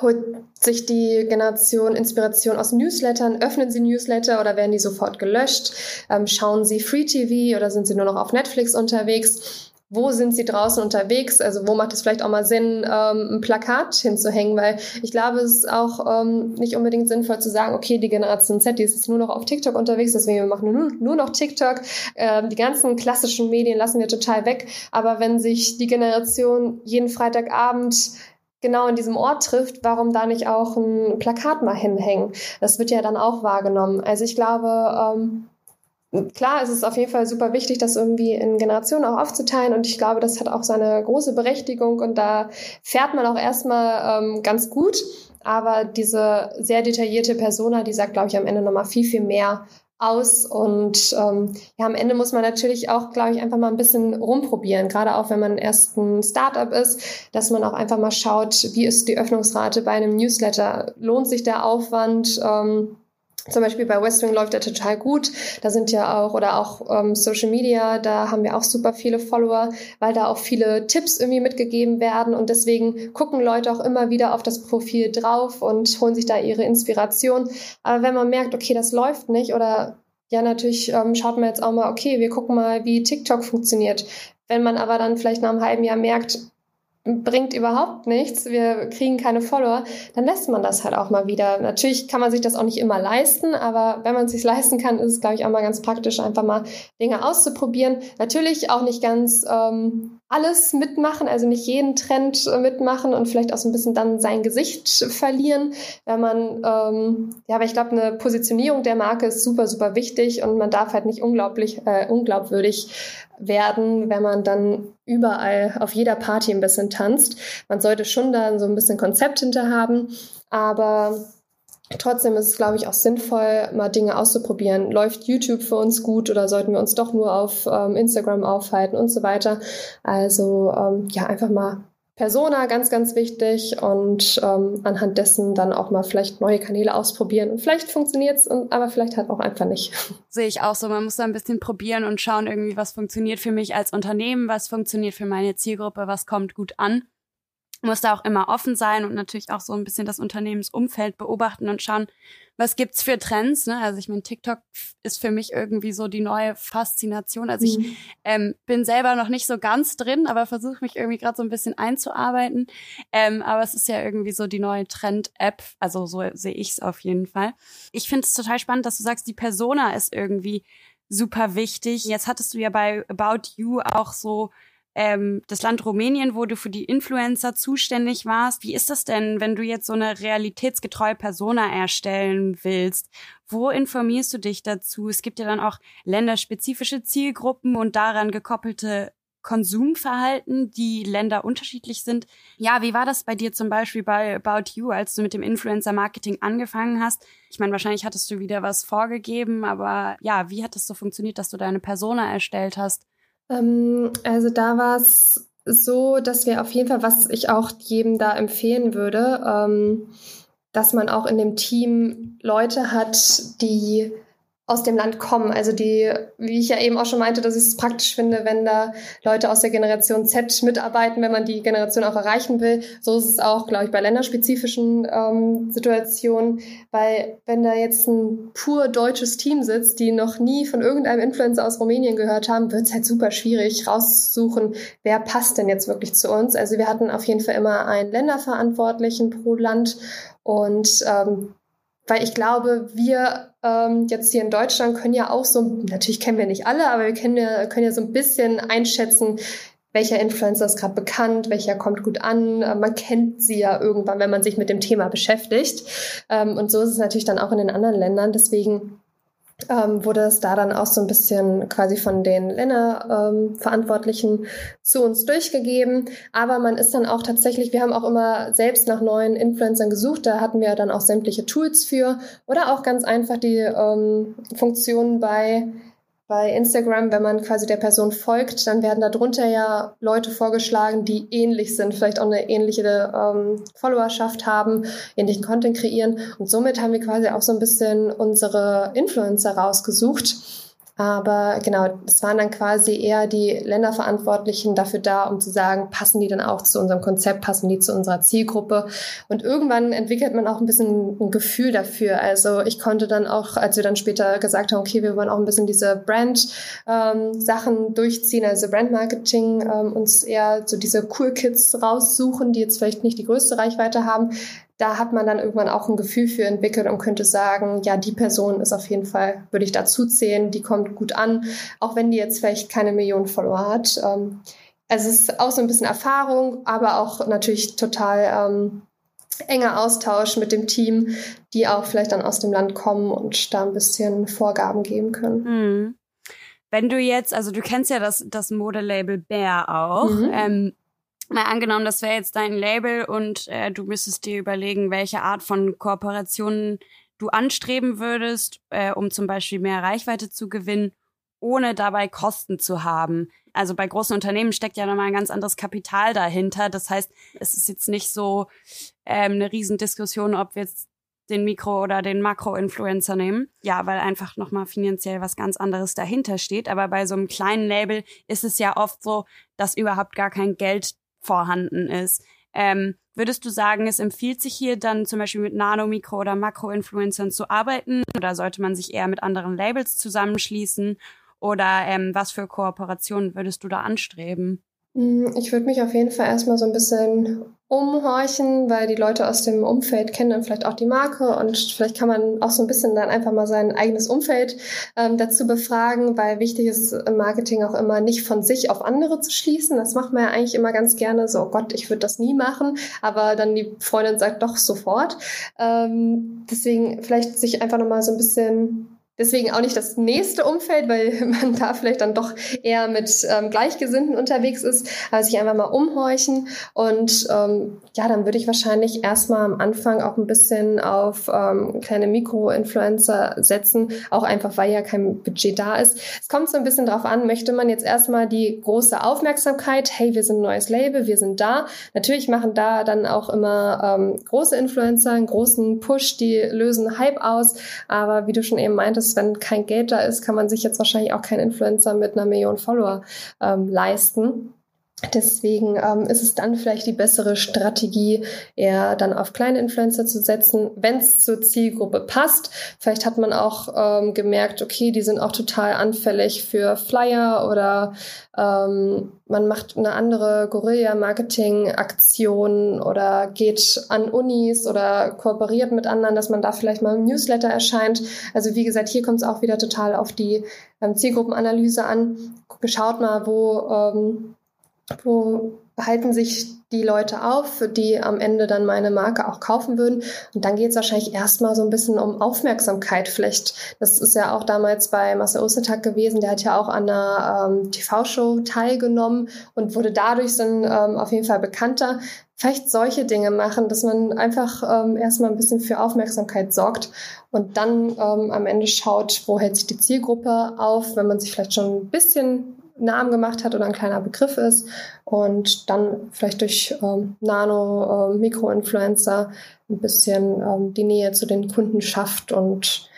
holt sich die Generation Inspiration aus Newslettern, öffnen sie Newsletter oder werden die sofort gelöscht, ähm, schauen sie Free TV oder sind sie nur noch auf Netflix unterwegs wo sind sie draußen unterwegs? Also wo macht es vielleicht auch mal Sinn, ähm, ein Plakat hinzuhängen? Weil ich glaube, es ist auch ähm, nicht unbedingt sinnvoll zu sagen, okay, die Generation Z, die ist jetzt nur noch auf TikTok unterwegs, deswegen wir machen nur, nur noch TikTok. Ähm, die ganzen klassischen Medien lassen wir total weg. Aber wenn sich die Generation jeden Freitagabend genau in diesem Ort trifft, warum da nicht auch ein Plakat mal hinhängen? Das wird ja dann auch wahrgenommen. Also ich glaube, ähm, klar, es ist auf jeden Fall super wichtig, das irgendwie in Generationen auch aufzuteilen und ich glaube, das hat auch seine große Berechtigung und da fährt man auch erstmal ähm, ganz gut. Aber diese sehr detaillierte Persona, die sagt, glaube ich, am Ende nochmal viel, viel mehr aus. Und ähm, ja, am Ende muss man natürlich auch, glaube ich, einfach mal ein bisschen rumprobieren. Gerade auch, wenn man erst ein Startup ist, dass man auch einfach mal schaut, wie ist die Öffnungsrate bei einem Newsletter? Lohnt sich der Aufwand? Ähm, zum Beispiel bei Westwing läuft er total gut. Da sind ja auch, oder auch ähm, Social Media, da haben wir auch super viele Follower, weil da auch viele Tipps irgendwie mitgegeben werden. Und deswegen gucken Leute auch immer wieder auf das Profil drauf und holen sich da ihre Inspiration. Aber wenn man merkt, okay, das läuft nicht oder ja, natürlich ähm, schaut man jetzt auch mal, okay, wir gucken mal, wie TikTok funktioniert. Wenn man aber dann vielleicht nach einem halben Jahr merkt, bringt überhaupt nichts, wir kriegen keine Follower, dann lässt man das halt auch mal wieder. Natürlich kann man sich das auch nicht immer leisten, aber wenn man es sich leisten kann, ist es, glaube ich, auch mal ganz praktisch, einfach mal Dinge auszuprobieren. Natürlich auch nicht ganz ähm, alles mitmachen, also nicht jeden Trend äh, mitmachen und vielleicht auch so ein bisschen dann sein Gesicht verlieren, wenn man, ähm, ja, aber ich glaube, eine Positionierung der Marke ist super, super wichtig und man darf halt nicht unglaublich, äh, unglaubwürdig werden, wenn man dann überall auf jeder Party ein bisschen tanzt. Man sollte schon da so ein bisschen Konzept hinter haben, aber Trotzdem ist es, glaube ich, auch sinnvoll, mal Dinge auszuprobieren. Läuft YouTube für uns gut oder sollten wir uns doch nur auf ähm, Instagram aufhalten und so weiter. Also ähm, ja, einfach mal Persona ganz, ganz wichtig und ähm, anhand dessen dann auch mal vielleicht neue Kanäle ausprobieren. Vielleicht funktioniert's, aber vielleicht halt auch einfach nicht. Sehe ich auch so. Man muss da ein bisschen probieren und schauen irgendwie, was funktioniert für mich als Unternehmen, was funktioniert für meine Zielgruppe, was kommt gut an muss da auch immer offen sein und natürlich auch so ein bisschen das Unternehmensumfeld beobachten und schauen, was gibt's für Trends. Ne? Also ich meine, TikTok ist für mich irgendwie so die neue Faszination. Also ich mhm. ähm, bin selber noch nicht so ganz drin, aber versuche mich irgendwie gerade so ein bisschen einzuarbeiten. Ähm, aber es ist ja irgendwie so die neue Trend-App. Also so sehe ich es auf jeden Fall. Ich finde es total spannend, dass du sagst, die Persona ist irgendwie super wichtig. Jetzt hattest du ja bei About You auch so ähm, das Land Rumänien, wo du für die Influencer zuständig warst. Wie ist das denn, wenn du jetzt so eine realitätsgetreue Persona erstellen willst? Wo informierst du dich dazu? Es gibt ja dann auch länderspezifische Zielgruppen und daran gekoppelte Konsumverhalten, die Länder unterschiedlich sind. Ja, wie war das bei dir zum Beispiel bei About You, als du mit dem Influencer-Marketing angefangen hast? Ich meine, wahrscheinlich hattest du wieder was vorgegeben, aber ja, wie hat das so funktioniert, dass du deine Persona erstellt hast? Ähm, also da war es so, dass wir auf jeden Fall, was ich auch jedem da empfehlen würde, ähm, dass man auch in dem Team Leute hat, die aus dem Land kommen. Also die, wie ich ja eben auch schon meinte, dass ich es praktisch finde, wenn da Leute aus der Generation Z mitarbeiten, wenn man die Generation auch erreichen will. So ist es auch, glaube ich, bei länderspezifischen ähm, Situationen, weil wenn da jetzt ein pur deutsches Team sitzt, die noch nie von irgendeinem Influencer aus Rumänien gehört haben, wird es halt super schwierig rauszusuchen, wer passt denn jetzt wirklich zu uns. Also wir hatten auf jeden Fall immer einen Länderverantwortlichen pro Land und ähm, weil ich glaube, wir ähm, jetzt hier in Deutschland können ja auch so, natürlich kennen wir nicht alle, aber wir können ja, können ja so ein bisschen einschätzen, welcher Influencer ist gerade bekannt, welcher kommt gut an. Äh, man kennt sie ja irgendwann, wenn man sich mit dem Thema beschäftigt. Ähm, und so ist es natürlich dann auch in den anderen Ländern. Deswegen ähm, wurde es da dann auch so ein bisschen quasi von den Länderverantwortlichen ähm, zu uns durchgegeben. Aber man ist dann auch tatsächlich, wir haben auch immer selbst nach neuen Influencern gesucht. Da hatten wir dann auch sämtliche Tools für oder auch ganz einfach die ähm, Funktionen bei bei Instagram, wenn man quasi der Person folgt, dann werden darunter ja Leute vorgeschlagen, die ähnlich sind, vielleicht auch eine ähnliche ähm, Followerschaft haben, ähnlichen Content kreieren. Und somit haben wir quasi auch so ein bisschen unsere Influencer rausgesucht aber genau, es waren dann quasi eher die Länderverantwortlichen dafür da, um zu sagen, passen die dann auch zu unserem Konzept, passen die zu unserer Zielgruppe. Und irgendwann entwickelt man auch ein bisschen ein Gefühl dafür. Also ich konnte dann auch, als wir dann später gesagt haben, okay, wir wollen auch ein bisschen diese Brand-Sachen ähm, durchziehen, also Brand-Marketing, ähm, uns eher so diese Cool Kids raussuchen, die jetzt vielleicht nicht die größte Reichweite haben, da hat man dann irgendwann auch ein Gefühl für entwickelt und könnte sagen, ja, die Person ist auf jeden Fall, würde ich dazu zählen, die kommt gut an, auch wenn die jetzt vielleicht keine Millionen Follower hat. Also es ist auch so ein bisschen Erfahrung, aber auch natürlich total ähm, enger Austausch mit dem Team, die auch vielleicht dann aus dem Land kommen und da ein bisschen Vorgaben geben können. Mhm. Wenn du jetzt, also du kennst ja das, das Modelabel Bear auch. Mhm. Ähm, mal angenommen, das wäre jetzt dein Label und äh, du müsstest dir überlegen, welche Art von Kooperationen du anstreben würdest, äh, um zum Beispiel mehr Reichweite zu gewinnen, ohne dabei Kosten zu haben. Also bei großen Unternehmen steckt ja nochmal ein ganz anderes Kapital dahinter. Das heißt, es ist jetzt nicht so ähm, eine Riesendiskussion, ob wir jetzt den Mikro- oder den Makro-Influencer nehmen. Ja, weil einfach nochmal finanziell was ganz anderes dahinter steht. Aber bei so einem kleinen Label ist es ja oft so, dass überhaupt gar kein Geld vorhanden ist. Ähm, würdest du sagen, es empfiehlt sich hier dann zum Beispiel mit Nano, Mikro- oder Makro-Influencern zu arbeiten? Oder sollte man sich eher mit anderen Labels zusammenschließen? Oder ähm, was für Kooperationen würdest du da anstreben? Mm, ich würde mich auf jeden Fall erstmal so ein bisschen umhorchen, weil die Leute aus dem Umfeld kennen dann vielleicht auch die Marke und vielleicht kann man auch so ein bisschen dann einfach mal sein eigenes Umfeld ähm, dazu befragen, weil wichtig ist im Marketing auch immer nicht von sich auf andere zu schließen. Das macht man ja eigentlich immer ganz gerne so, oh Gott, ich würde das nie machen, aber dann die Freundin sagt doch sofort. Ähm, deswegen vielleicht sich einfach nochmal so ein bisschen Deswegen auch nicht das nächste Umfeld, weil man da vielleicht dann doch eher mit ähm, Gleichgesinnten unterwegs ist, aber sich einfach mal umhorchen. Und ähm, ja, dann würde ich wahrscheinlich erstmal am Anfang auch ein bisschen auf ähm, kleine Mikro-Influencer setzen, auch einfach, weil ja kein Budget da ist. Es kommt so ein bisschen drauf an, möchte man jetzt erstmal die große Aufmerksamkeit, hey, wir sind ein neues Label, wir sind da. Natürlich machen da dann auch immer ähm, große Influencer einen großen Push, die lösen Hype aus. Aber wie du schon eben meintest, ist, wenn kein Geld da ist, kann man sich jetzt wahrscheinlich auch keinen Influencer mit einer Million Follower ähm, leisten. Deswegen ähm, ist es dann vielleicht die bessere Strategie, eher dann auf kleine Influencer zu setzen, wenn es zur Zielgruppe passt. Vielleicht hat man auch ähm, gemerkt, okay, die sind auch total anfällig für Flyer oder ähm, man macht eine andere Guerilla-Marketing-Aktion oder geht an Unis oder kooperiert mit anderen, dass man da vielleicht mal im Newsletter erscheint. Also wie gesagt, hier kommt es auch wieder total auf die ähm, Zielgruppenanalyse an. Schaut mal, wo ähm, wo halten sich die Leute auf, die am Ende dann meine Marke auch kaufen würden. Und dann geht es wahrscheinlich erstmal so ein bisschen um Aufmerksamkeit. Vielleicht, das ist ja auch damals bei Marcel Ostertag gewesen, der hat ja auch an einer ähm, TV-Show teilgenommen und wurde dadurch dann ähm, auf jeden Fall bekannter. Vielleicht solche Dinge machen, dass man einfach ähm, erstmal ein bisschen für Aufmerksamkeit sorgt und dann ähm, am Ende schaut, wo hält sich die Zielgruppe auf, wenn man sich vielleicht schon ein bisschen Namen gemacht hat oder ein kleiner Begriff ist und dann vielleicht durch ähm, Nano, äh, Mikroinfluencer ein bisschen ähm, die Nähe zu den Kunden schafft und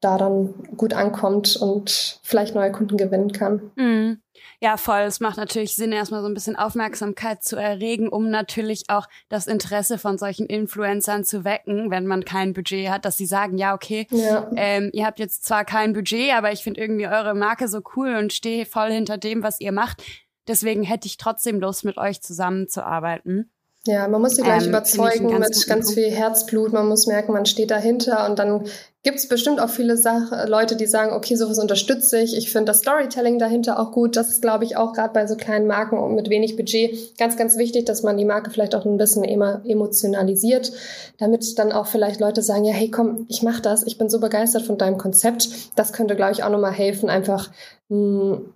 da dann gut ankommt und vielleicht neue Kunden gewinnen kann. Mhm. Ja, voll. Es macht natürlich Sinn, erstmal so ein bisschen Aufmerksamkeit zu erregen, um natürlich auch das Interesse von solchen Influencern zu wecken, wenn man kein Budget hat, dass sie sagen, ja, okay, ja. Ähm, ihr habt jetzt zwar kein Budget, aber ich finde irgendwie eure Marke so cool und stehe voll hinter dem, was ihr macht. Deswegen hätte ich trotzdem Lust, mit euch zusammenzuarbeiten. Ja, man muss sie gleich ähm, überzeugen ganz mit ganz viel Herzblut. Man muss merken, man steht dahinter und dann gibt es bestimmt auch viele Sach Leute, die sagen, okay, sowas unterstütze ich. Ich finde das Storytelling dahinter auch gut. Das ist, glaube ich, auch gerade bei so kleinen Marken und mit wenig Budget ganz, ganz wichtig, dass man die Marke vielleicht auch ein bisschen emotionalisiert, damit dann auch vielleicht Leute sagen, ja, hey, komm, ich mach das. Ich bin so begeistert von deinem Konzept. Das könnte, glaube ich, auch nochmal helfen, einfach mh, hm,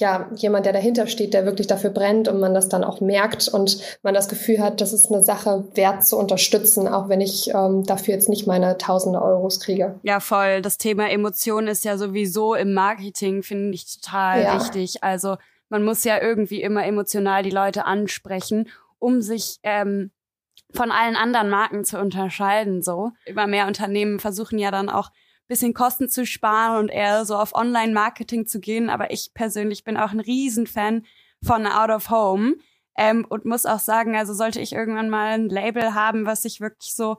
ja, jemand, der dahinter steht, der wirklich dafür brennt und man das dann auch merkt und man das Gefühl hat, das ist eine Sache wert zu unterstützen, auch wenn ich ähm, dafür jetzt nicht meine tausende Euros kriege. Ja, voll. Das Thema Emotionen ist ja sowieso im Marketing, finde ich total ja. wichtig. Also man muss ja irgendwie immer emotional die Leute ansprechen, um sich ähm, von allen anderen Marken zu unterscheiden. So immer mehr Unternehmen versuchen ja dann auch bisschen Kosten zu sparen und eher so auf Online-Marketing zu gehen. Aber ich persönlich bin auch ein Riesenfan von Out of Home. Ähm, und muss auch sagen, also sollte ich irgendwann mal ein Label haben, was ich wirklich so,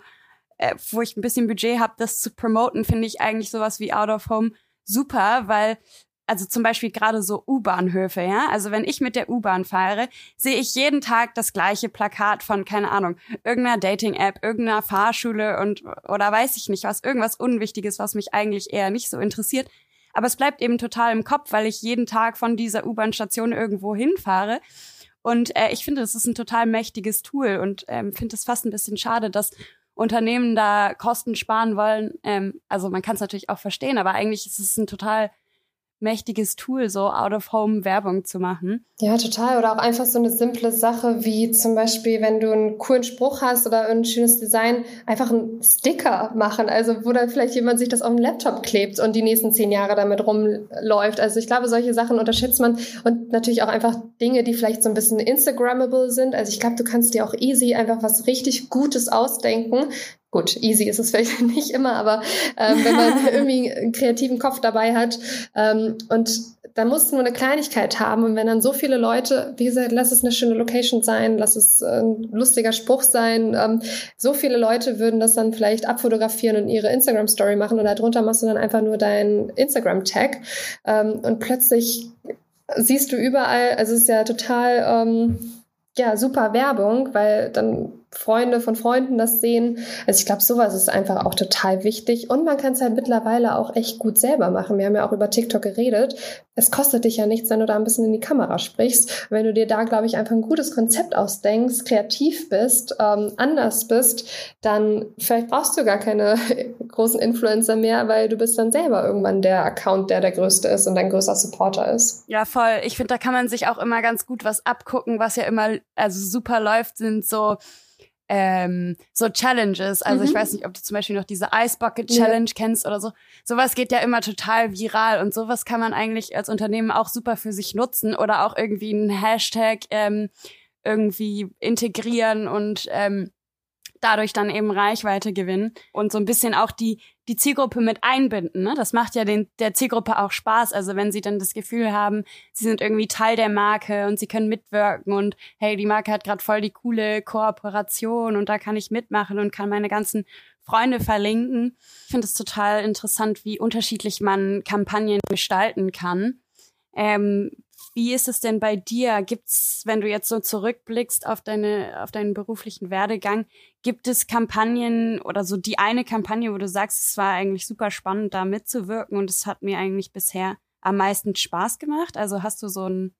äh, wo ich ein bisschen Budget habe, das zu promoten, finde ich eigentlich sowas wie Out of Home super, weil also zum Beispiel gerade so U-Bahnhöfe, ja. Also wenn ich mit der U-Bahn fahre, sehe ich jeden Tag das gleiche Plakat von, keine Ahnung, irgendeiner Dating-App, irgendeiner Fahrschule und oder weiß ich nicht was, irgendwas Unwichtiges, was mich eigentlich eher nicht so interessiert. Aber es bleibt eben total im Kopf, weil ich jeden Tag von dieser U-Bahn-Station irgendwo hinfahre. Und äh, ich finde, das ist ein total mächtiges Tool und ähm, finde es fast ein bisschen schade, dass Unternehmen da Kosten sparen wollen. Ähm, also man kann es natürlich auch verstehen, aber eigentlich ist es ein total mächtiges Tool, so Out-of-Home-Werbung zu machen. Ja, total. Oder auch einfach so eine simple Sache, wie zum Beispiel, wenn du einen coolen Spruch hast oder ein schönes Design, einfach einen Sticker machen. Also, wo dann vielleicht jemand sich das auf den Laptop klebt und die nächsten zehn Jahre damit rumläuft. Also, ich glaube, solche Sachen unterschätzt man. Und natürlich auch einfach Dinge, die vielleicht so ein bisschen Instagrammable sind. Also, ich glaube, du kannst dir auch easy einfach was richtig Gutes ausdenken, Gut, easy ist es vielleicht nicht immer, aber ähm, wenn man irgendwie einen kreativen Kopf dabei hat ähm, und dann musst du nur eine Kleinigkeit haben. Und wenn dann so viele Leute, wie gesagt, lass es eine schöne Location sein, lass es äh, ein lustiger Spruch sein, ähm, so viele Leute würden das dann vielleicht abfotografieren und ihre Instagram-Story machen und darunter machst du dann einfach nur deinen Instagram-Tag ähm, und plötzlich siehst du überall, also es ist ja total ähm, ja super Werbung, weil dann Freunde von Freunden das sehen. Also ich glaube, sowas ist einfach auch total wichtig. Und man kann es halt mittlerweile auch echt gut selber machen. Wir haben ja auch über TikTok geredet. Es kostet dich ja nichts, wenn du da ein bisschen in die Kamera sprichst. Wenn du dir da, glaube ich, einfach ein gutes Konzept ausdenkst, kreativ bist, ähm, anders bist, dann vielleicht brauchst du gar keine großen Influencer mehr, weil du bist dann selber irgendwann der Account, der der größte ist und dein größter Supporter ist. Ja, voll. Ich finde, da kann man sich auch immer ganz gut was abgucken, was ja immer also super läuft, sind so ähm, so Challenges. Also mhm. ich weiß nicht, ob du zum Beispiel noch diese Ice Bucket Challenge ja. kennst oder so. Sowas geht ja immer total viral und sowas kann man eigentlich als Unternehmen auch super für sich nutzen oder auch irgendwie einen Hashtag ähm, irgendwie integrieren und ähm, dadurch dann eben Reichweite gewinnen und so ein bisschen auch die die Zielgruppe mit einbinden. Ne? Das macht ja den, der Zielgruppe auch Spaß. Also wenn sie dann das Gefühl haben, sie sind irgendwie Teil der Marke und sie können mitwirken und hey, die Marke hat gerade voll die coole Kooperation und da kann ich mitmachen und kann meine ganzen Freunde verlinken. Ich finde es total interessant, wie unterschiedlich man Kampagnen gestalten kann. Ähm, wie ist es denn bei dir? Gibt's, wenn du jetzt so zurückblickst auf deine, auf deinen beruflichen Werdegang, gibt es Kampagnen oder so die eine Kampagne, wo du sagst, es war eigentlich super spannend, da mitzuwirken und es hat mir eigentlich bisher am meisten Spaß gemacht? Also hast du so ein,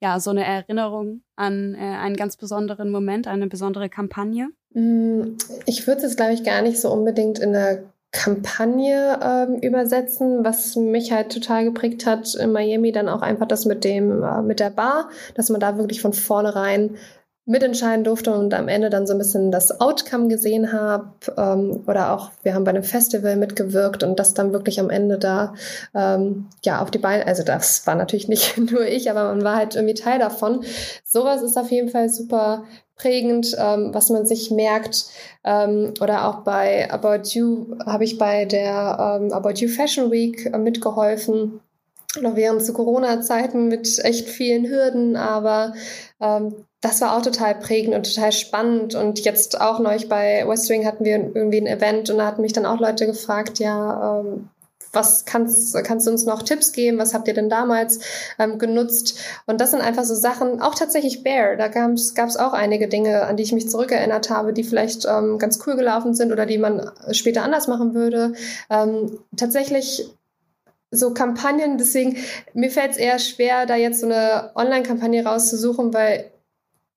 ja, so eine Erinnerung an äh, einen ganz besonderen Moment, eine besondere Kampagne? Mm, ich würde es, glaube ich, gar nicht so unbedingt in der Kampagne ähm, übersetzen, was mich halt total geprägt hat in Miami, dann auch einfach das mit dem, äh, mit der Bar, dass man da wirklich von vornherein mitentscheiden durfte und am Ende dann so ein bisschen das Outcome gesehen habe. Ähm, oder auch, wir haben bei einem Festival mitgewirkt und das dann wirklich am Ende da ähm, ja auf die Beine, also das war natürlich nicht nur ich, aber man war halt irgendwie Teil davon. Sowas ist auf jeden Fall super prägend, ähm, was man sich merkt. Ähm, oder auch bei About You habe ich bei der ähm, About You Fashion Week äh, mitgeholfen. Noch während zu Corona-Zeiten mit echt vielen Hürden, aber ähm, das war auch total prägend und total spannend. Und jetzt auch neulich bei Westwing hatten wir irgendwie ein Event und da hatten mich dann auch Leute gefragt, ja, ähm, was kannst, kannst du uns noch Tipps geben? Was habt ihr denn damals ähm, genutzt? Und das sind einfach so Sachen, auch tatsächlich Bear, da gab es auch einige Dinge, an die ich mich zurückerinnert habe, die vielleicht ähm, ganz cool gelaufen sind oder die man später anders machen würde. Ähm, tatsächlich so Kampagnen, deswegen mir fällt es eher schwer, da jetzt so eine Online-Kampagne rauszusuchen, weil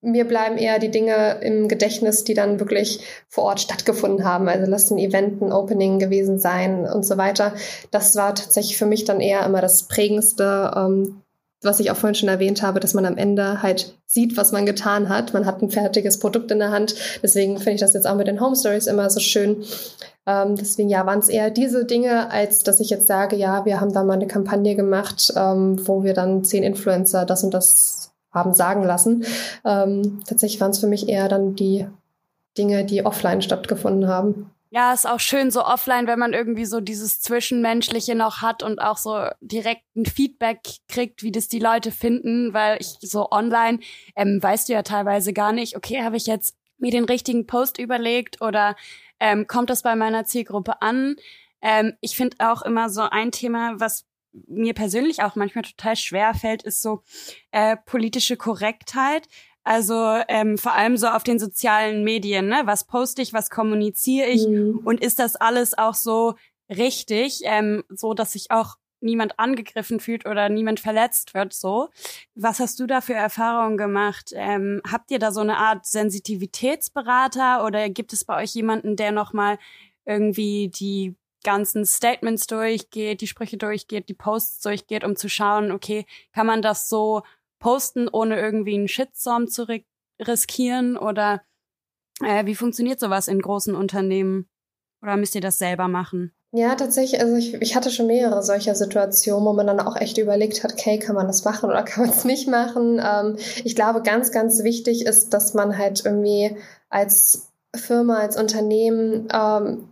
mir bleiben eher die Dinge im Gedächtnis, die dann wirklich vor Ort stattgefunden haben. Also lass ein Event, ein Opening gewesen sein und so weiter. Das war tatsächlich für mich dann eher immer das Prägendste, ähm, was ich auch vorhin schon erwähnt habe, dass man am Ende halt sieht, was man getan hat. Man hat ein fertiges Produkt in der Hand. Deswegen finde ich das jetzt auch mit den Home Stories immer so schön. Ähm, deswegen ja, waren es eher diese Dinge, als dass ich jetzt sage, ja, wir haben da mal eine Kampagne gemacht, ähm, wo wir dann zehn Influencer das und das haben sagen lassen. Ähm, tatsächlich waren es für mich eher dann die Dinge, die offline stattgefunden haben. Ja, ist auch schön so offline, wenn man irgendwie so dieses Zwischenmenschliche noch hat und auch so direkt ein Feedback kriegt, wie das die Leute finden, weil ich so online ähm, weißt du ja teilweise gar nicht, okay, habe ich jetzt mir den richtigen Post überlegt oder ähm, kommt das bei meiner Zielgruppe an? Ähm, ich finde auch immer so ein Thema, was mir persönlich auch manchmal total schwer fällt, ist so äh, politische Korrektheit. Also ähm, vor allem so auf den sozialen Medien, ne? Was poste ich, was kommuniziere ich mhm. und ist das alles auch so richtig, ähm, so dass ich auch niemand angegriffen fühlt oder niemand verletzt wird, so. Was hast du da für Erfahrungen gemacht? Ähm, habt ihr da so eine Art Sensitivitätsberater oder gibt es bei euch jemanden, der nochmal irgendwie die ganzen Statements durchgeht, die Sprüche durchgeht, die Posts durchgeht, um zu schauen, okay, kann man das so posten, ohne irgendwie einen Shitstorm zu riskieren oder äh, wie funktioniert sowas in großen Unternehmen? Oder müsst ihr das selber machen? Ja, tatsächlich. Also ich, ich hatte schon mehrere solcher Situationen, wo man dann auch echt überlegt hat, okay, kann man das machen oder kann man es nicht machen? Ähm, ich glaube, ganz, ganz wichtig ist, dass man halt irgendwie als Firma, als Unternehmen ähm,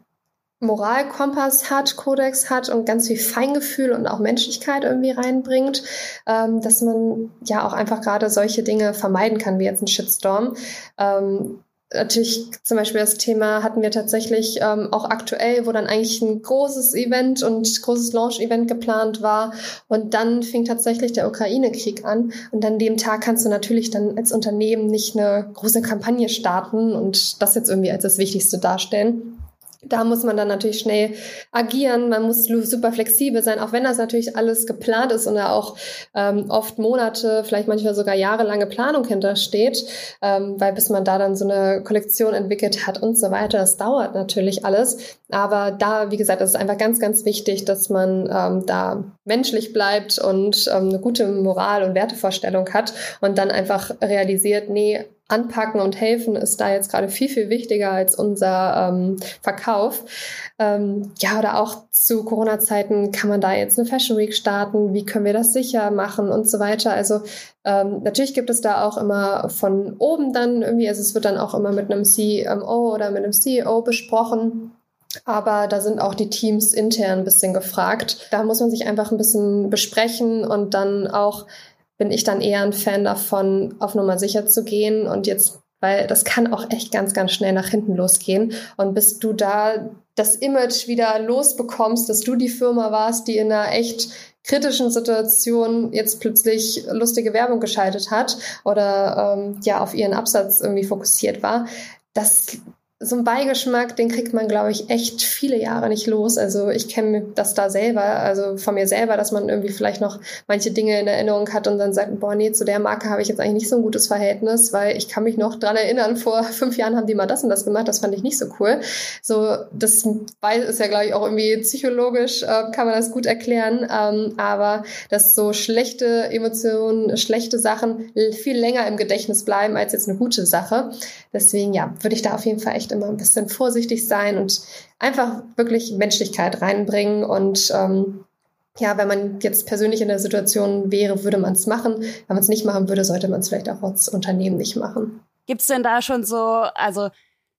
Moralkompass hat, Kodex hat und ganz viel Feingefühl und auch Menschlichkeit irgendwie reinbringt, ähm, dass man ja auch einfach gerade solche Dinge vermeiden kann, wie jetzt ein Shitstorm. Ähm, natürlich zum Beispiel das Thema hatten wir tatsächlich ähm, auch aktuell, wo dann eigentlich ein großes Event und großes Launch-Event geplant war und dann fing tatsächlich der Ukraine-Krieg an und an dem Tag kannst du natürlich dann als Unternehmen nicht eine große Kampagne starten und das jetzt irgendwie als das Wichtigste darstellen. Da muss man dann natürlich schnell agieren, man muss super flexibel sein, auch wenn das natürlich alles geplant ist und da auch ähm, oft Monate, vielleicht manchmal sogar jahrelange Planung hintersteht, ähm, weil bis man da dann so eine Kollektion entwickelt hat und so weiter, das dauert natürlich alles. Aber da, wie gesagt, ist es einfach ganz, ganz wichtig, dass man ähm, da menschlich bleibt und ähm, eine gute Moral- und Wertevorstellung hat und dann einfach realisiert, nee, anpacken und helfen ist da jetzt gerade viel, viel wichtiger als unser ähm, Verkauf. Ähm, ja, oder auch zu Corona-Zeiten kann man da jetzt eine Fashion Week starten, wie können wir das sicher machen und so weiter. Also ähm, natürlich gibt es da auch immer von oben dann irgendwie, also es wird dann auch immer mit einem CMO oder mit einem CEO besprochen. Aber da sind auch die Teams intern ein bisschen gefragt. Da muss man sich einfach ein bisschen besprechen und dann auch bin ich dann eher ein Fan davon, auf Nummer sicher zu gehen und jetzt, weil das kann auch echt ganz, ganz schnell nach hinten losgehen. Und bis du da das Image wieder losbekommst, dass du die Firma warst, die in einer echt kritischen Situation jetzt plötzlich lustige Werbung geschaltet hat oder ähm, ja auf ihren Absatz irgendwie fokussiert war, das so ein Beigeschmack, den kriegt man, glaube ich, echt viele Jahre nicht los. Also ich kenne das da selber, also von mir selber, dass man irgendwie vielleicht noch manche Dinge in Erinnerung hat und dann sagt, boah, nee, zu der Marke habe ich jetzt eigentlich nicht so ein gutes Verhältnis, weil ich kann mich noch dran erinnern, vor fünf Jahren haben die mal das und das gemacht, das fand ich nicht so cool. So, das ist ja, glaube ich, auch irgendwie psychologisch, äh, kann man das gut erklären. Ähm, aber dass so schlechte Emotionen, schlechte Sachen viel länger im Gedächtnis bleiben als jetzt eine gute Sache. Deswegen, ja, würde ich da auf jeden Fall echt immer ein bisschen vorsichtig sein und einfach wirklich Menschlichkeit reinbringen und ähm, ja, wenn man jetzt persönlich in der Situation wäre, würde man es machen. Wenn man es nicht machen würde, sollte man es vielleicht auch als Unternehmen nicht machen. Gibt es denn da schon so, also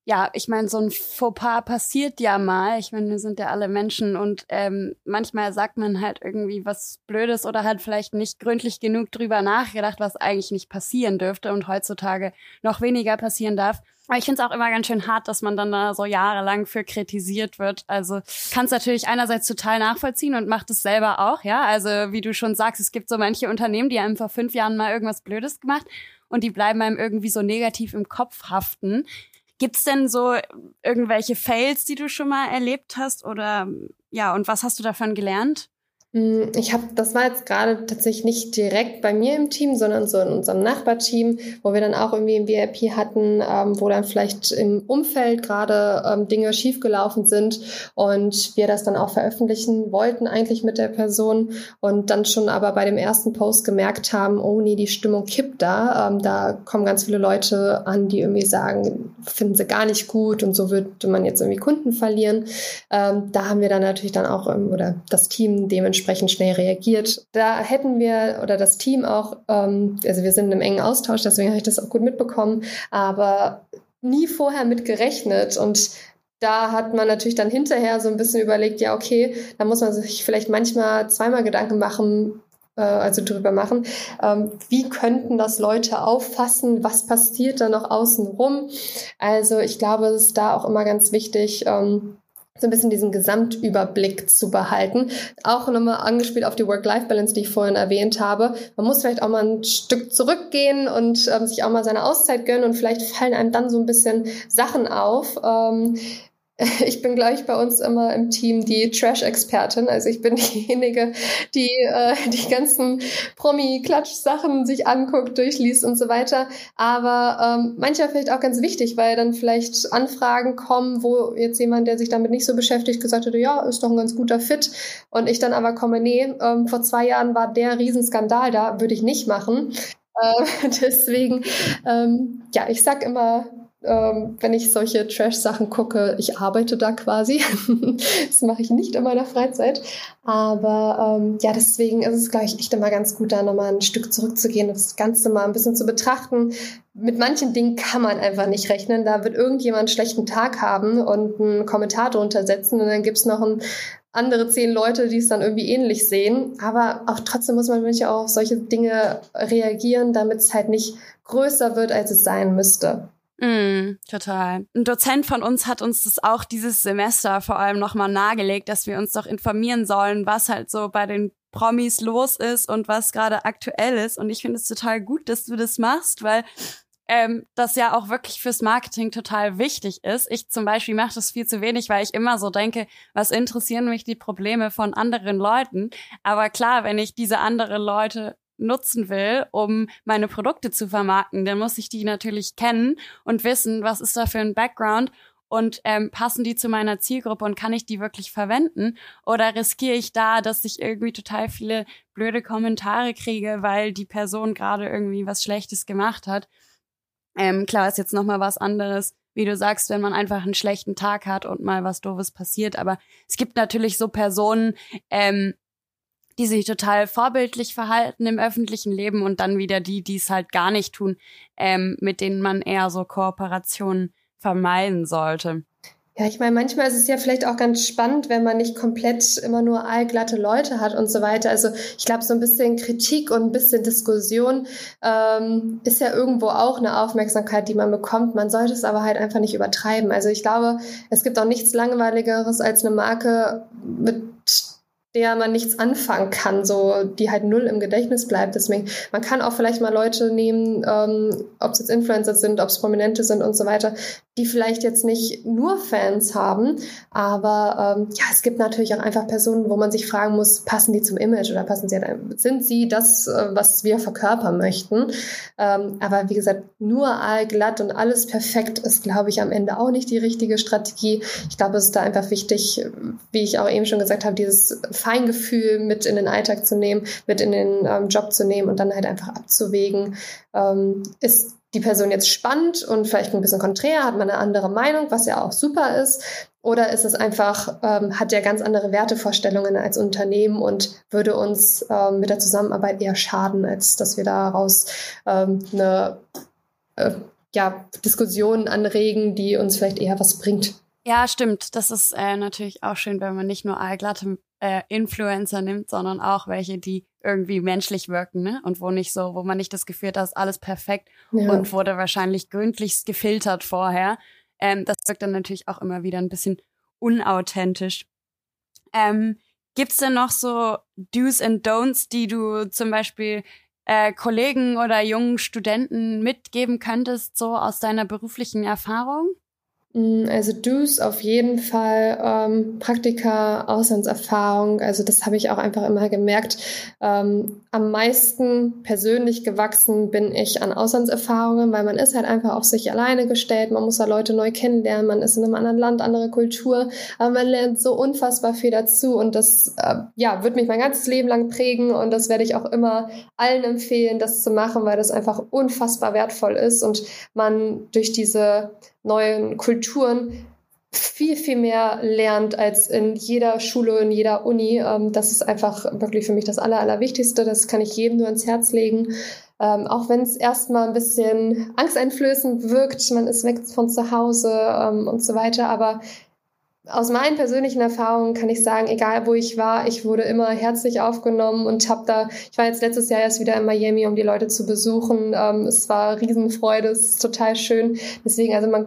ja, ich meine, so ein Fauxpas passiert ja mal. Ich meine, wir sind ja alle Menschen und ähm, manchmal sagt man halt irgendwie was Blödes oder hat vielleicht nicht gründlich genug drüber nachgedacht, was eigentlich nicht passieren dürfte und heutzutage noch weniger passieren darf. Aber ich finde es auch immer ganz schön hart, dass man dann da so jahrelang für kritisiert wird. Also kann es natürlich einerseits total nachvollziehen und macht es selber auch, ja. Also wie du schon sagst, es gibt so manche Unternehmen, die haben vor fünf Jahren mal irgendwas Blödes gemacht und die bleiben einem irgendwie so negativ im Kopf haften. Gibt's denn so irgendwelche Fails, die du schon mal erlebt hast oder ja, und was hast du davon gelernt? Hm, ich habe, das war jetzt gerade tatsächlich nicht direkt bei mir im Team, sondern so in unserem Nachbarteam, wo wir dann auch irgendwie ein VIP hatten, ähm, wo dann vielleicht im Umfeld gerade ähm, Dinge schiefgelaufen sind und wir das dann auch veröffentlichen wollten eigentlich mit der Person und dann schon aber bei dem ersten Post gemerkt haben, oh nee, die Stimmung kippt da, ähm, da kommen ganz viele Leute an, die irgendwie sagen, finden sie gar nicht gut und so würde man jetzt irgendwie Kunden verlieren. Ähm, da haben wir dann natürlich dann auch, ähm, oder das Team dementsprechend entsprechend schnell reagiert. Da hätten wir oder das Team auch, ähm, also wir sind im engen Austausch, deswegen habe ich das auch gut mitbekommen, aber nie vorher mit gerechnet und da hat man natürlich dann hinterher so ein bisschen überlegt, ja, okay, da muss man sich vielleicht manchmal zweimal Gedanken machen, äh, also drüber machen, ähm, wie könnten das Leute auffassen, was passiert da noch außen rum. Also ich glaube, es ist da auch immer ganz wichtig, ähm, so ein bisschen diesen Gesamtüberblick zu behalten. Auch nochmal angespielt auf die Work-Life-Balance, die ich vorhin erwähnt habe. Man muss vielleicht auch mal ein Stück zurückgehen und ähm, sich auch mal seine Auszeit gönnen und vielleicht fallen einem dann so ein bisschen Sachen auf. Ähm, ich bin gleich bei uns immer im Team die Trash-Expertin. Also ich bin diejenige, die äh, die ganzen Promi-Klatsch-Sachen sich anguckt, durchliest und so weiter. Aber ähm, manchmal vielleicht auch ganz wichtig, weil dann vielleicht Anfragen kommen, wo jetzt jemand, der sich damit nicht so beschäftigt, gesagt hätte, ja, ist doch ein ganz guter Fit. Und ich dann aber komme, nee, ähm, vor zwei Jahren war der Riesenskandal da, würde ich nicht machen. Äh, deswegen, ähm, ja, ich sag immer, ähm, wenn ich solche Trash-Sachen gucke, ich arbeite da quasi. das mache ich nicht in meiner Freizeit. Aber ähm, ja, deswegen ist es, glaube ich, echt immer ganz gut, da nochmal ein Stück zurückzugehen und das Ganze mal ein bisschen zu betrachten. Mit manchen Dingen kann man einfach nicht rechnen. Da wird irgendjemand einen schlechten Tag haben und einen Kommentar drunter setzen und dann gibt's noch ein, andere zehn Leute, die es dann irgendwie ähnlich sehen. Aber auch trotzdem muss man manchmal auch auf solche Dinge reagieren, damit es halt nicht größer wird, als es sein müsste. Mm, total. Ein Dozent von uns hat uns das auch dieses Semester vor allem nochmal nahegelegt, dass wir uns doch informieren sollen, was halt so bei den Promis los ist und was gerade aktuell ist. Und ich finde es total gut, dass du das machst, weil ähm, das ja auch wirklich fürs Marketing total wichtig ist. Ich zum Beispiel mache das viel zu wenig, weil ich immer so denke, was interessieren mich die Probleme von anderen Leuten? Aber klar, wenn ich diese anderen Leute nutzen will, um meine Produkte zu vermarkten, dann muss ich die natürlich kennen und wissen, was ist da für ein Background und ähm, passen die zu meiner Zielgruppe und kann ich die wirklich verwenden? Oder riskiere ich da, dass ich irgendwie total viele blöde Kommentare kriege, weil die Person gerade irgendwie was Schlechtes gemacht hat? Ähm, klar ist jetzt nochmal was anderes, wie du sagst, wenn man einfach einen schlechten Tag hat und mal was Doofes passiert. Aber es gibt natürlich so Personen, ähm, die sich total vorbildlich verhalten im öffentlichen Leben und dann wieder die, die es halt gar nicht tun, ähm, mit denen man eher so Kooperationen vermeiden sollte. Ja, ich meine, manchmal ist es ja vielleicht auch ganz spannend, wenn man nicht komplett immer nur allglatte Leute hat und so weiter. Also ich glaube, so ein bisschen Kritik und ein bisschen Diskussion ähm, ist ja irgendwo auch eine Aufmerksamkeit, die man bekommt. Man sollte es aber halt einfach nicht übertreiben. Also ich glaube, es gibt auch nichts Langweiligeres als eine Marke mit der man nichts anfangen kann, so die halt null im Gedächtnis bleibt. Deswegen, man kann auch vielleicht mal Leute nehmen, ähm, ob es jetzt Influencer sind, ob es Prominente sind und so weiter, die vielleicht jetzt nicht nur Fans haben, aber ähm, ja, es gibt natürlich auch einfach Personen, wo man sich fragen muss, passen die zum Image oder passen sie halt, sind sie das, äh, was wir verkörpern möchten? Ähm, aber wie gesagt, nur allglatt und alles perfekt ist, glaube ich, am Ende auch nicht die richtige Strategie. Ich glaube, es ist da einfach wichtig, wie ich auch eben schon gesagt habe, dieses Feingefühl mit in den Alltag zu nehmen, mit in den ähm, Job zu nehmen und dann halt einfach abzuwägen, ähm, ist die Person jetzt spannend und vielleicht ein bisschen konträr, hat man eine andere Meinung, was ja auch super ist, oder ist es einfach, ähm, hat ja ganz andere Wertevorstellungen als Unternehmen und würde uns ähm, mit der Zusammenarbeit eher schaden, als dass wir daraus ähm, eine äh, ja, Diskussion anregen, die uns vielleicht eher was bringt. Ja, stimmt. Das ist äh, natürlich auch schön, wenn man nicht nur allglatte äh, Influencer nimmt, sondern auch welche, die irgendwie menschlich wirken, ne? Und wo nicht so, wo man nicht das Gefühl hat, ist alles perfekt ja. und wurde wahrscheinlich gründlichst gefiltert vorher. Ähm, das wirkt dann natürlich auch immer wieder ein bisschen unauthentisch. Ähm, gibt's denn noch so Do's and Don'ts, die du zum Beispiel äh, Kollegen oder jungen Studenten mitgeben könntest, so aus deiner beruflichen Erfahrung? Mm, also Do's auf jeden Fall, ähm, Praktika, Auslandserfahrung, also das habe ich auch einfach immer gemerkt. Ähm, am meisten persönlich gewachsen bin ich an Auslandserfahrungen, weil man ist halt einfach auf sich alleine gestellt, man muss da Leute neu kennenlernen, man ist in einem anderen Land, andere Kultur, aber man lernt so unfassbar viel dazu und das äh, ja, wird mich mein ganzes Leben lang prägen und das werde ich auch immer allen empfehlen, das zu machen, weil das einfach unfassbar wertvoll ist und man durch diese neuen Kulturen viel, viel mehr lernt als in jeder Schule, in jeder Uni. Ähm, das ist einfach wirklich für mich das Aller, Allerwichtigste. Das kann ich jedem nur ins Herz legen. Ähm, auch wenn es erstmal ein bisschen angsteinflößend wirkt, man ist weg von zu Hause ähm, und so weiter. Aber aus meinen persönlichen Erfahrungen kann ich sagen, egal wo ich war, ich wurde immer herzlich aufgenommen und habe da, ich war jetzt letztes Jahr erst wieder in Miami, um die Leute zu besuchen. Ähm, es war Riesenfreude, es ist total schön. Deswegen, also man,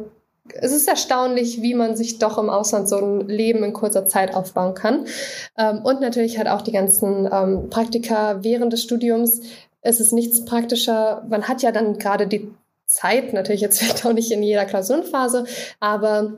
es ist erstaunlich, wie man sich doch im Ausland so ein Leben in kurzer Zeit aufbauen kann. Ähm, und natürlich halt auch die ganzen ähm, Praktika während des Studiums. Es ist nichts praktischer. Man hat ja dann gerade die Zeit, natürlich jetzt vielleicht auch nicht in jeder Klausurenphase, aber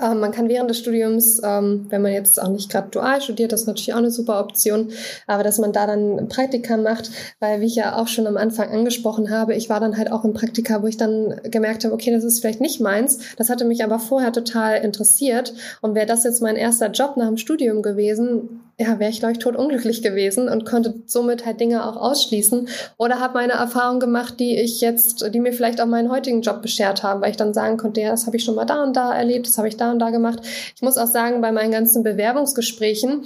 Ähm, man kann während des Studiums, ähm, wenn man jetzt auch nicht gerade dual studiert, das ist natürlich auch eine super Option, aber dass man da dann Praktika macht, weil wie ich ja auch schon am Anfang angesprochen habe, ich war dann halt auch im Praktika, wo ich dann gemerkt habe, okay, das ist vielleicht nicht meins. Das hatte mich aber vorher total interessiert und wäre das jetzt mein erster Job nach dem Studium gewesen, ja, wäre ich, glaube ich, totunglücklich gewesen und konnte somit halt Dinge auch ausschließen oder habe meine Erfahrung gemacht, die ich jetzt, die mir vielleicht auch meinen heutigen Job beschert haben, weil ich dann sagen konnte, ja, das habe ich schon mal da und da erlebt, das habe ich da und da gemacht. Ich muss auch sagen, bei meinen ganzen Bewerbungsgesprächen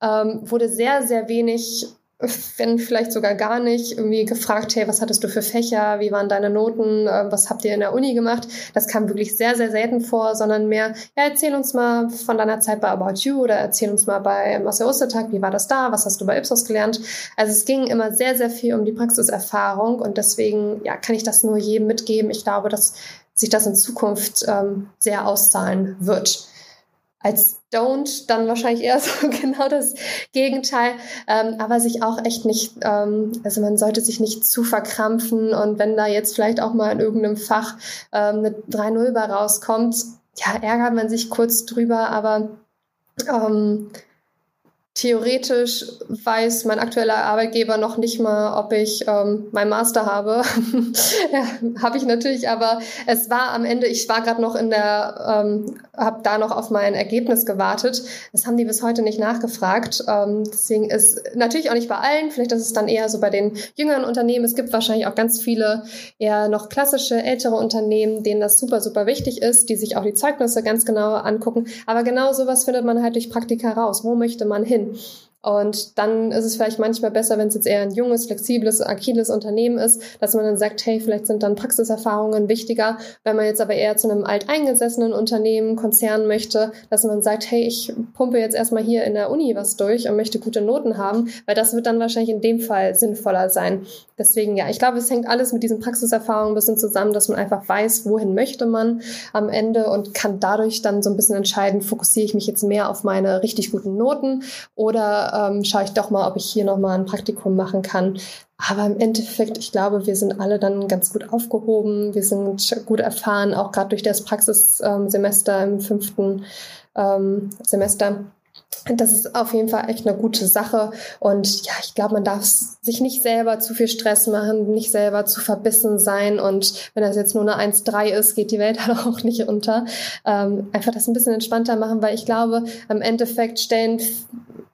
ähm, wurde sehr, sehr wenig wenn vielleicht sogar gar nicht, irgendwie gefragt, hey, was hattest du für Fächer, wie waren deine Noten, äh, was habt ihr in der Uni gemacht? Das kam wirklich sehr, sehr selten vor, sondern mehr, ja, erzähl uns mal von deiner Zeit bei About You oder erzähl uns mal bei Marcel Ostertag, wie war das da, was hast du bei Ipsos gelernt? Also es ging immer sehr, sehr viel um die Praxiserfahrung und deswegen, ja, kann ich das nur jedem mitgeben. Ich glaube, dass sich das in Zukunft ähm, sehr auszahlen wird als Don't dann wahrscheinlich eher so genau das Gegenteil, ähm, aber sich auch echt nicht, ähm, also man sollte sich nicht zu verkrampfen. Und wenn da jetzt vielleicht auch mal in irgendeinem Fach ähm, eine 3-0 bei rauskommt, ja, ärgert man sich kurz drüber, aber ähm, Theoretisch weiß mein aktueller Arbeitgeber noch nicht mal, ob ich ähm, mein Master habe. ja, habe ich natürlich, aber es war am Ende, ich war gerade noch in der, ähm, habe da noch auf mein Ergebnis gewartet. Das haben die bis heute nicht nachgefragt. Ähm, deswegen ist natürlich auch nicht bei allen, vielleicht ist es dann eher so bei den jüngeren Unternehmen. Es gibt wahrscheinlich auch ganz viele eher noch klassische, ältere Unternehmen, denen das super, super wichtig ist, die sich auch die Zeugnisse ganz genau angucken. Aber genau sowas findet man halt durch Praktika raus. Wo möchte man hin? Deus. Und dann ist es vielleicht manchmal besser, wenn es jetzt eher ein junges, flexibles, agiles Unternehmen ist, dass man dann sagt, hey, vielleicht sind dann Praxiserfahrungen wichtiger. Wenn man jetzt aber eher zu einem alteingesessenen Unternehmen, Konzern möchte, dass man sagt, hey, ich pumpe jetzt erstmal hier in der Uni was durch und möchte gute Noten haben, weil das wird dann wahrscheinlich in dem Fall sinnvoller sein. Deswegen, ja, ich glaube, es hängt alles mit diesen Praxiserfahrungen ein bisschen zusammen, dass man einfach weiß, wohin möchte man am Ende und kann dadurch dann so ein bisschen entscheiden, fokussiere ich mich jetzt mehr auf meine richtig guten Noten oder ähm, schaue ich doch mal, ob ich hier nochmal ein Praktikum machen kann. Aber im Endeffekt, ich glaube, wir sind alle dann ganz gut aufgehoben. Wir sind gut erfahren, auch gerade durch das Praxissemester im fünften ähm, Semester das ist auf jeden Fall echt eine gute Sache. Und ja, ich glaube, man darf sich nicht selber zu viel Stress machen, nicht selber zu verbissen sein. Und wenn das jetzt nur eine 1-3 ist, geht die Welt halt auch nicht unter. Ähm, einfach das ein bisschen entspannter machen, weil ich glaube, im Endeffekt stellen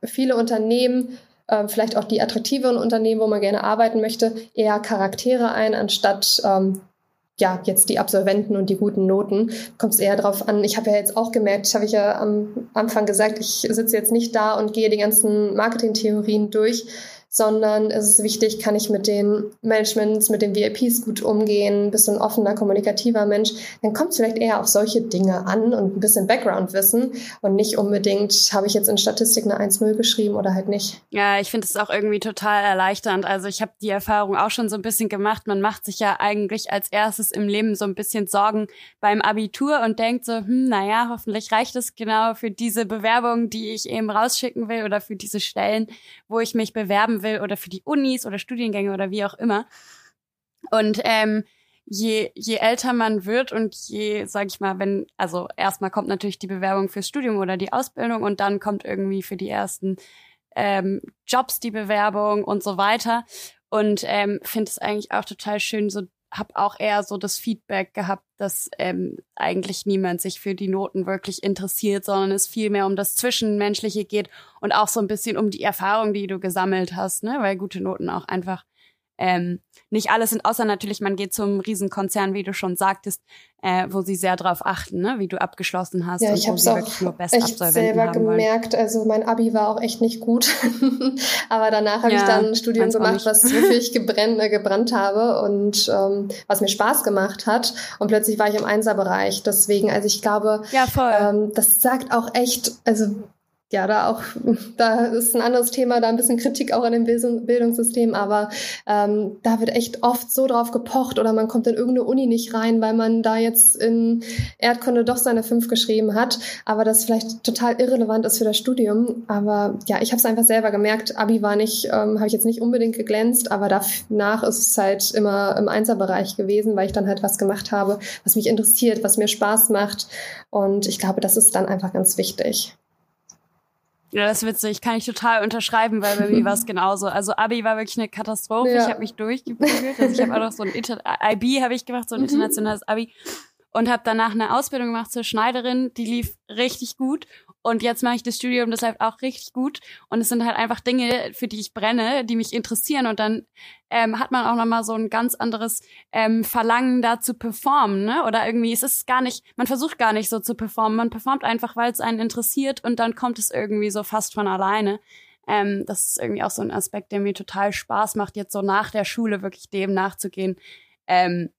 viele Unternehmen äh, vielleicht auch die attraktiveren Unternehmen, wo man gerne arbeiten möchte, eher Charaktere ein, anstatt ähm, ja, jetzt die Absolventen und die guten Noten, kommt es eher darauf an. Ich habe ja jetzt auch gemerkt, habe ich ja am Anfang gesagt, ich sitze jetzt nicht da und gehe die ganzen Marketingtheorien durch, sondern es ist wichtig, kann ich mit den Managements, mit den VIPs gut umgehen, bist du ein offener, kommunikativer Mensch, dann kommt es vielleicht eher auf solche Dinge an und ein bisschen Background-Wissen und nicht unbedingt, habe ich jetzt in Statistik eine 1-0 geschrieben oder halt nicht. Ja, ich finde es auch irgendwie total erleichternd. Also ich habe die Erfahrung auch schon so ein bisschen gemacht. Man macht sich ja eigentlich als erstes im Leben so ein bisschen Sorgen beim Abitur und denkt so, hm, naja, hoffentlich reicht es genau für diese Bewerbung, die ich eben rausschicken will oder für diese Stellen, wo ich mich bewerben will oder für die Unis oder Studiengänge oder wie auch immer. Und ähm, je, je älter man wird und je, sag ich mal, wenn, also erstmal kommt natürlich die Bewerbung fürs Studium oder die Ausbildung und dann kommt irgendwie für die ersten ähm, Jobs die Bewerbung und so weiter. Und ähm, finde es eigentlich auch total schön, so habe auch eher so das Feedback gehabt, dass ähm, eigentlich niemand sich für die Noten wirklich interessiert, sondern es viel mehr um das Zwischenmenschliche geht und auch so ein bisschen um die Erfahrung, die du gesammelt hast, ne? weil gute Noten auch einfach ähm, nicht alles sind, außer natürlich, man geht zum Riesenkonzern, wie du schon sagtest, äh, wo sie sehr darauf achten, ne, wie du abgeschlossen hast. Ja, ich habe es auch echt selber gemerkt. Wollen. Also mein Abi war auch echt nicht gut, aber danach habe ja, ich dann ein Studium gemacht, was wofür ich gebrennt, äh, gebrannt habe und ähm, was mir Spaß gemacht hat. Und plötzlich war ich im Einserbereich. Deswegen, also ich glaube, ja. Ähm, das sagt auch echt, also ja, da auch, da ist ein anderes Thema, da ein bisschen Kritik auch an dem Bildungssystem, aber ähm, da wird echt oft so drauf gepocht oder man kommt in irgendeine Uni nicht rein, weil man da jetzt in Erdkunde doch seine fünf geschrieben hat, aber das vielleicht total irrelevant ist für das Studium. Aber ja, ich habe es einfach selber gemerkt, Abi war nicht, ähm, habe ich jetzt nicht unbedingt geglänzt, aber danach ist es halt immer im Einserbereich gewesen, weil ich dann halt was gemacht habe, was mich interessiert, was mir Spaß macht und ich glaube, das ist dann einfach ganz wichtig. Ja, das ist witzig. Kann ich total unterschreiben, weil bei mir war es genauso. Also Abi war wirklich eine Katastrophe. Ja. Ich habe mich durchgeprügelt. Also ich habe auch noch so ein Inter IB habe ich gemacht, so ein mhm. internationales Abi und habe danach eine Ausbildung gemacht zur Schneiderin. Die lief richtig gut und jetzt mache ich das Studium deshalb auch richtig gut. Und es sind halt einfach Dinge, für die ich brenne, die mich interessieren. Und dann ähm, hat man auch nochmal so ein ganz anderes ähm, Verlangen, da zu performen. Ne? Oder irgendwie es ist gar nicht, man versucht gar nicht so zu performen. Man performt einfach, weil es einen interessiert und dann kommt es irgendwie so fast von alleine. Ähm, das ist irgendwie auch so ein Aspekt, der mir total Spaß macht, jetzt so nach der Schule wirklich dem nachzugehen, ähm,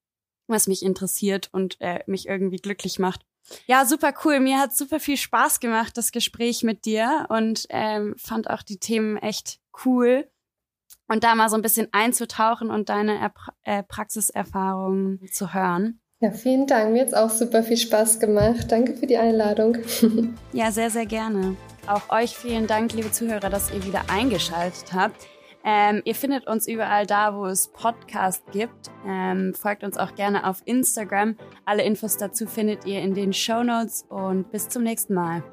was mich interessiert und äh, mich irgendwie glücklich macht. Ja, super cool. Mir hat super viel Spaß gemacht, das Gespräch mit dir und ähm, fand auch die Themen echt cool. Und da mal so ein bisschen einzutauchen und deine er äh, Praxiserfahrungen zu hören. Ja, vielen Dank. Mir hat es auch super viel Spaß gemacht. Danke für die Einladung. ja, sehr, sehr gerne. Auch euch vielen Dank, liebe Zuhörer, dass ihr wieder eingeschaltet habt. Ähm, ihr findet uns überall da, wo es Podcasts gibt. Ähm, folgt uns auch gerne auf Instagram. Alle Infos dazu findet ihr in den Show Notes und bis zum nächsten Mal.